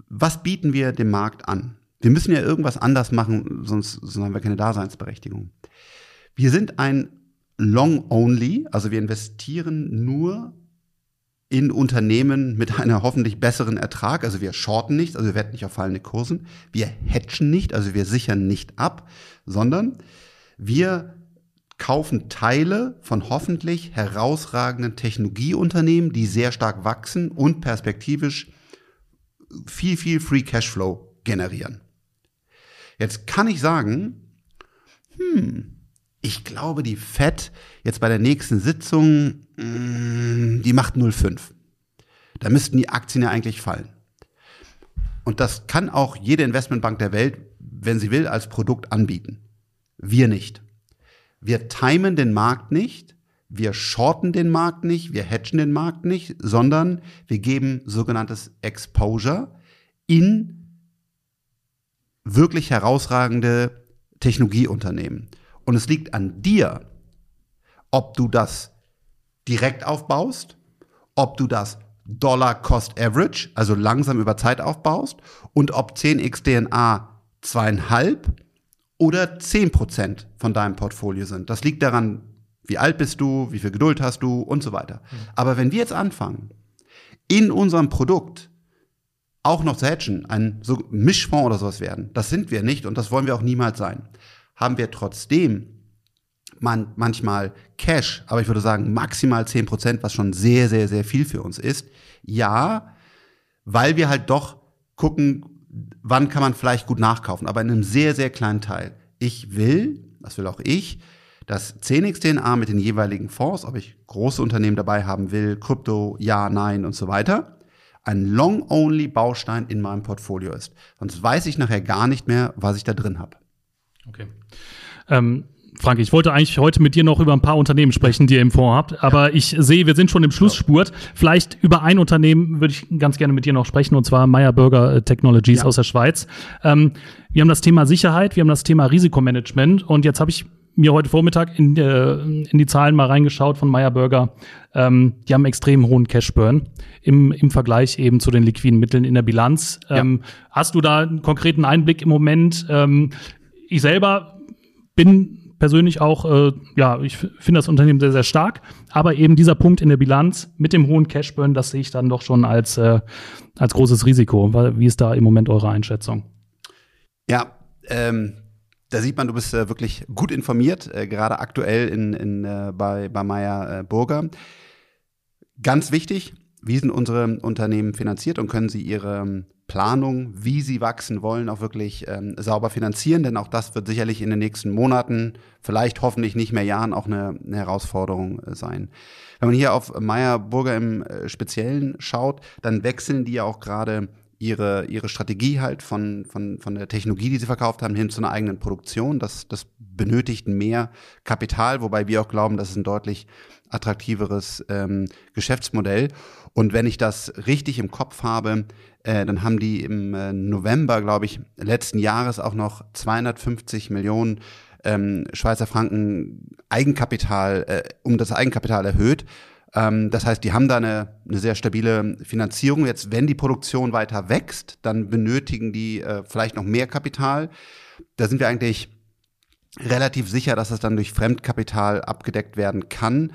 was bieten wir dem Markt an? Wir müssen ja irgendwas anders machen, sonst, sonst haben wir keine Daseinsberechtigung. Wir sind ein Long-Only, also wir investieren nur in Unternehmen mit einer hoffentlich besseren Ertrag. Also wir shorten nicht, also wir wetten nicht auf fallende Kursen. Wir hatchen nicht, also wir sichern nicht ab, sondern wir kaufen Teile von hoffentlich herausragenden Technologieunternehmen, die sehr stark wachsen und perspektivisch viel, viel Free Cashflow generieren. Jetzt kann ich sagen, hm, ich glaube, die Fed jetzt bei der nächsten Sitzung, hm, die macht 0,5. Da müssten die Aktien ja eigentlich fallen. Und das kann auch jede Investmentbank der Welt, wenn sie will, als Produkt anbieten. Wir nicht. Wir timen den Markt nicht, wir shorten den Markt nicht, wir hedgen den Markt nicht, sondern wir geben sogenanntes Exposure in wirklich herausragende Technologieunternehmen. Und es liegt an dir, ob du das direkt aufbaust, ob du das Dollar Cost Average, also langsam über Zeit aufbaust und ob 10x DNA zweieinhalb oder zehn Prozent von deinem Portfolio sind. Das liegt daran, wie alt bist du, wie viel Geduld hast du und so weiter. Mhm. Aber wenn wir jetzt anfangen, in unserem Produkt auch noch zu hedgen, ein so Mischfonds oder sowas werden, das sind wir nicht und das wollen wir auch niemals sein, haben wir trotzdem man manchmal Cash, aber ich würde sagen maximal zehn Prozent, was schon sehr, sehr, sehr viel für uns ist. Ja, weil wir halt doch gucken, wann kann man vielleicht gut nachkaufen, aber in einem sehr, sehr kleinen Teil. Ich will, das will auch ich, dass 10xDNA mit den jeweiligen Fonds, ob ich große Unternehmen dabei haben will, Krypto, ja, nein und so weiter, ein Long-Only-Baustein in meinem Portfolio ist. Sonst weiß ich nachher gar nicht mehr, was ich da drin habe. Okay. Ähm, Frank, ich wollte eigentlich heute mit dir noch über ein paar Unternehmen sprechen, die ihr im Fonds habt, aber ja. ich sehe, wir sind schon im Schlussspurt. Vielleicht über ein Unternehmen würde ich ganz gerne mit dir noch sprechen, und zwar Meyer Burger Technologies ja. aus der Schweiz. Ähm, wir haben das Thema Sicherheit, wir haben das Thema Risikomanagement und jetzt habe ich mir heute Vormittag in, äh, in die Zahlen mal reingeschaut von Meyer Burger. Ähm, die haben extrem hohen Cashburn im, im Vergleich eben zu den liquiden Mitteln in der Bilanz. Ähm, ja. Hast du da einen konkreten Einblick im Moment? Ähm, ich selber bin persönlich auch, äh, ja, ich finde das Unternehmen sehr, sehr stark. Aber eben dieser Punkt in der Bilanz mit dem hohen Cashburn, das sehe ich dann doch schon als, äh, als großes Risiko. Wie ist da im Moment eure Einschätzung? Ja, ähm, da sieht man, du bist äh, wirklich gut informiert, äh, gerade aktuell in, in, äh, bei, bei Meyer äh, Burger. Ganz wichtig, wie sind unsere Unternehmen finanziert und können sie ihre ähm, Planung, wie sie wachsen wollen, auch wirklich ähm, sauber finanzieren, denn auch das wird sicherlich in den nächsten Monaten, vielleicht hoffentlich nicht mehr Jahren, auch eine, eine Herausforderung äh, sein. Wenn man hier auf Meyer Burger im äh, Speziellen schaut, dann wechseln die ja auch gerade ihre, ihre Strategie halt von, von, von der Technologie, die sie verkauft haben, hin zu einer eigenen Produktion. Das, das benötigt mehr Kapital, wobei wir auch glauben, das ist ein deutlich attraktiveres ähm, Geschäftsmodell. Und wenn ich das richtig im Kopf habe, äh, dann haben die im äh, November, glaube ich, letzten Jahres auch noch 250 Millionen ähm, Schweizer Franken Eigenkapital, äh, um das Eigenkapital erhöht. Ähm, das heißt, die haben da eine, eine sehr stabile Finanzierung. Jetzt, wenn die Produktion weiter wächst, dann benötigen die äh, vielleicht noch mehr Kapital. Da sind wir eigentlich relativ sicher, dass das dann durch Fremdkapital abgedeckt werden kann.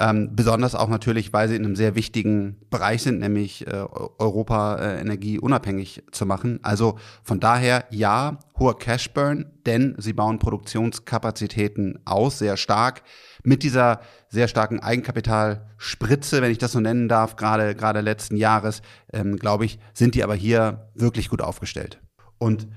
Ähm, besonders auch natürlich, weil sie in einem sehr wichtigen Bereich sind, nämlich äh, Europa äh, energieunabhängig zu machen. Also von daher ja, hoher Cashburn, denn sie bauen Produktionskapazitäten aus, sehr stark. Mit dieser sehr starken Eigenkapitalspritze, wenn ich das so nennen darf, gerade gerade letzten Jahres, ähm, glaube ich, sind die aber hier wirklich gut aufgestellt. Und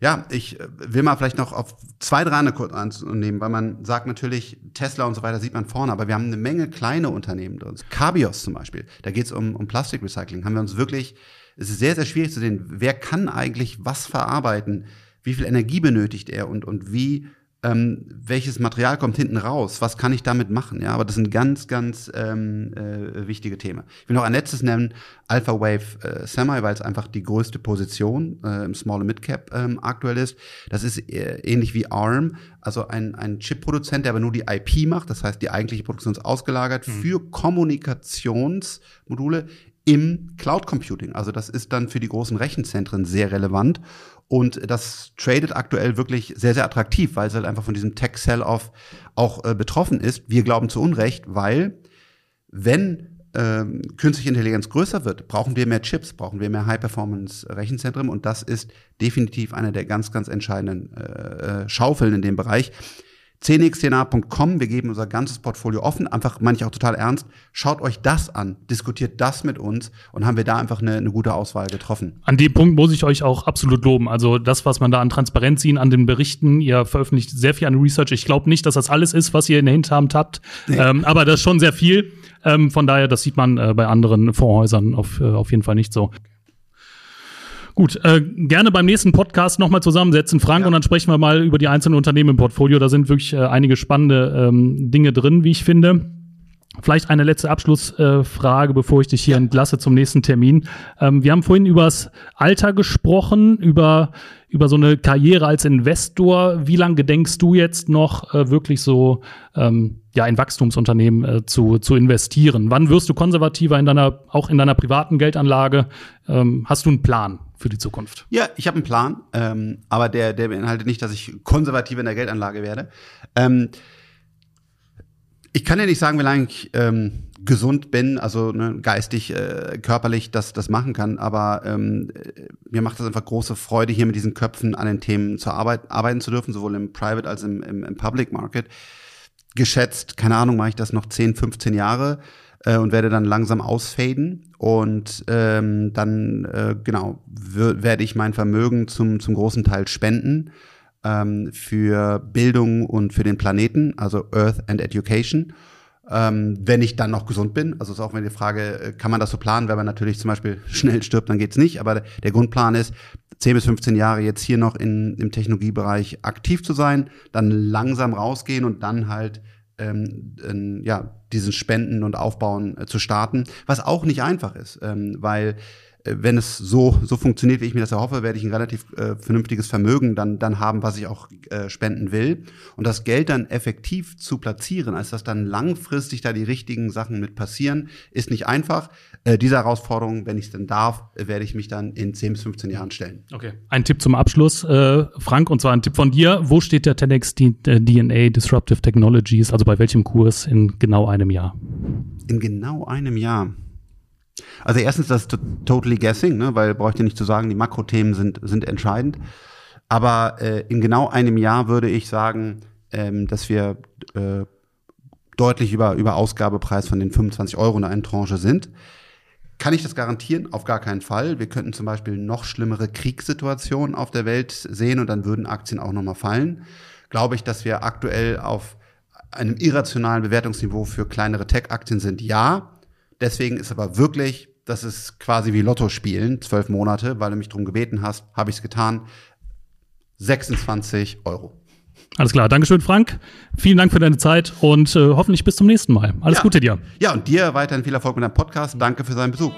ja, ich äh, will mal vielleicht noch auf zwei, drei kurz annehmen, weil man sagt natürlich, Tesla und so weiter sieht man vorne, aber wir haben eine Menge kleine Unternehmen drin. Cabios zum Beispiel, da geht es um, um Plastikrecycling. Haben wir uns wirklich, es ist sehr, sehr schwierig zu sehen, wer kann eigentlich was verarbeiten, wie viel Energie benötigt er und, und wie ähm, welches Material kommt hinten raus, was kann ich damit machen, ja, aber das sind ganz, ganz ähm, äh, wichtige Themen. Ich will noch ein letztes nennen, Alpha Wave äh, Semi, weil es einfach die größte Position äh, im Small und Mid Cap ähm, aktuell ist. Das ist äh, ähnlich wie ARM, also ein, ein Chip-Produzent, der aber nur die IP macht, das heißt, die eigentliche Produktion ist ausgelagert mhm. für Kommunikationsmodule im Cloud Computing. Also das ist dann für die großen Rechenzentren sehr relevant. Und das tradet aktuell wirklich sehr, sehr attraktiv, weil es halt einfach von diesem Tech-Sell-Off auch äh, betroffen ist. Wir glauben zu Unrecht, weil wenn ähm, künstliche Intelligenz größer wird, brauchen wir mehr Chips, brauchen wir mehr High-Performance-Rechenzentren und das ist definitiv eine der ganz, ganz entscheidenden äh, äh Schaufeln in dem Bereich. 10xdna.com, wir geben unser ganzes Portfolio offen, einfach ich auch total ernst. Schaut euch das an, diskutiert das mit uns und haben wir da einfach eine, eine gute Auswahl getroffen. An dem Punkt muss ich euch auch absolut loben. Also das, was man da an Transparenz sieht, an den Berichten, ihr veröffentlicht sehr viel an Research. Ich glaube nicht, dass das alles ist, was ihr in der Hinterhand habt, nee. ähm, aber das ist schon sehr viel. Ähm, von daher, das sieht man äh, bei anderen Fondshäusern auf, äh, auf jeden Fall nicht so. Gut, äh, gerne beim nächsten Podcast nochmal zusammensetzen, Frank, ja. und dann sprechen wir mal über die einzelnen Unternehmen im Portfolio. Da sind wirklich äh, einige spannende ähm, Dinge drin, wie ich finde. Vielleicht eine letzte Abschlussfrage, äh, bevor ich dich hier ja. entlasse zum nächsten Termin. Ähm, wir haben vorhin übers Alter gesprochen, über, über so eine Karriere als Investor. Wie lange gedenkst du jetzt noch äh, wirklich so ähm, ja, in Wachstumsunternehmen äh, zu, zu investieren? Wann wirst du konservativer in deiner, auch in deiner privaten Geldanlage? Ähm, hast du einen Plan für die Zukunft? Ja, ich habe einen Plan, ähm, aber der, der beinhaltet nicht, dass ich konservativer in der Geldanlage werde. Ähm, ich kann ja nicht sagen, wie lange ich ähm, gesund bin, also ne, geistig, äh, körperlich das, das machen kann, aber ähm, mir macht das einfach große Freude, hier mit diesen Köpfen an den Themen zu arbeit, arbeiten zu dürfen, sowohl im Private als im, im, im Public Market. Geschätzt, keine Ahnung, mache ich das noch 10, 15 Jahre äh, und werde dann langsam ausfaden und ähm, dann, äh, genau, werde ich mein Vermögen zum, zum großen Teil spenden ähm, für Bildung und für den Planeten, also Earth and Education. Ähm, wenn ich dann noch gesund bin, also ist auch wenn die Frage, äh, kann man das so planen, wenn man natürlich zum Beispiel schnell stirbt, dann geht's nicht. Aber der Grundplan ist, 10 bis 15 Jahre jetzt hier noch in, im Technologiebereich aktiv zu sein, dann langsam rausgehen und dann halt ähm, äh, ja, diesen Spenden und Aufbauen äh, zu starten, was auch nicht einfach ist, ähm, weil wenn es so, so funktioniert, wie ich mir das erhoffe, werde ich ein relativ äh, vernünftiges Vermögen dann, dann haben, was ich auch äh, spenden will. Und das Geld dann effektiv zu platzieren, als dass dann langfristig da die richtigen Sachen mit passieren, ist nicht einfach. Äh, diese Herausforderung, wenn ich es denn darf, werde ich mich dann in 10 bis 15 Jahren stellen. Okay. Ein Tipp zum Abschluss, äh, Frank, und zwar ein Tipp von dir. Wo steht der 10x äh, DNA Disruptive Technologies, also bei welchem Kurs in genau einem Jahr? In genau einem Jahr. Also erstens das totally guessing, ne, weil brauche ich dir nicht zu sagen, die Makrothemen sind, sind entscheidend. Aber äh, in genau einem Jahr würde ich sagen, ähm, dass wir äh, deutlich über, über Ausgabepreis von den 25 Euro in einer Tranche sind. Kann ich das garantieren? Auf gar keinen Fall. Wir könnten zum Beispiel noch schlimmere Kriegssituationen auf der Welt sehen und dann würden Aktien auch nochmal fallen. Glaube ich, dass wir aktuell auf einem irrationalen Bewertungsniveau für kleinere Tech-Aktien sind? Ja. Deswegen ist aber wirklich, das ist quasi wie Lotto spielen, zwölf Monate, weil du mich darum gebeten hast, habe ich es getan. 26 Euro. Alles klar, Dankeschön, Frank. Vielen Dank für deine Zeit und äh, hoffentlich bis zum nächsten Mal. Alles ja. Gute dir. Ja, und dir weiterhin viel Erfolg mit deinem Podcast. Danke für seinen Besuch.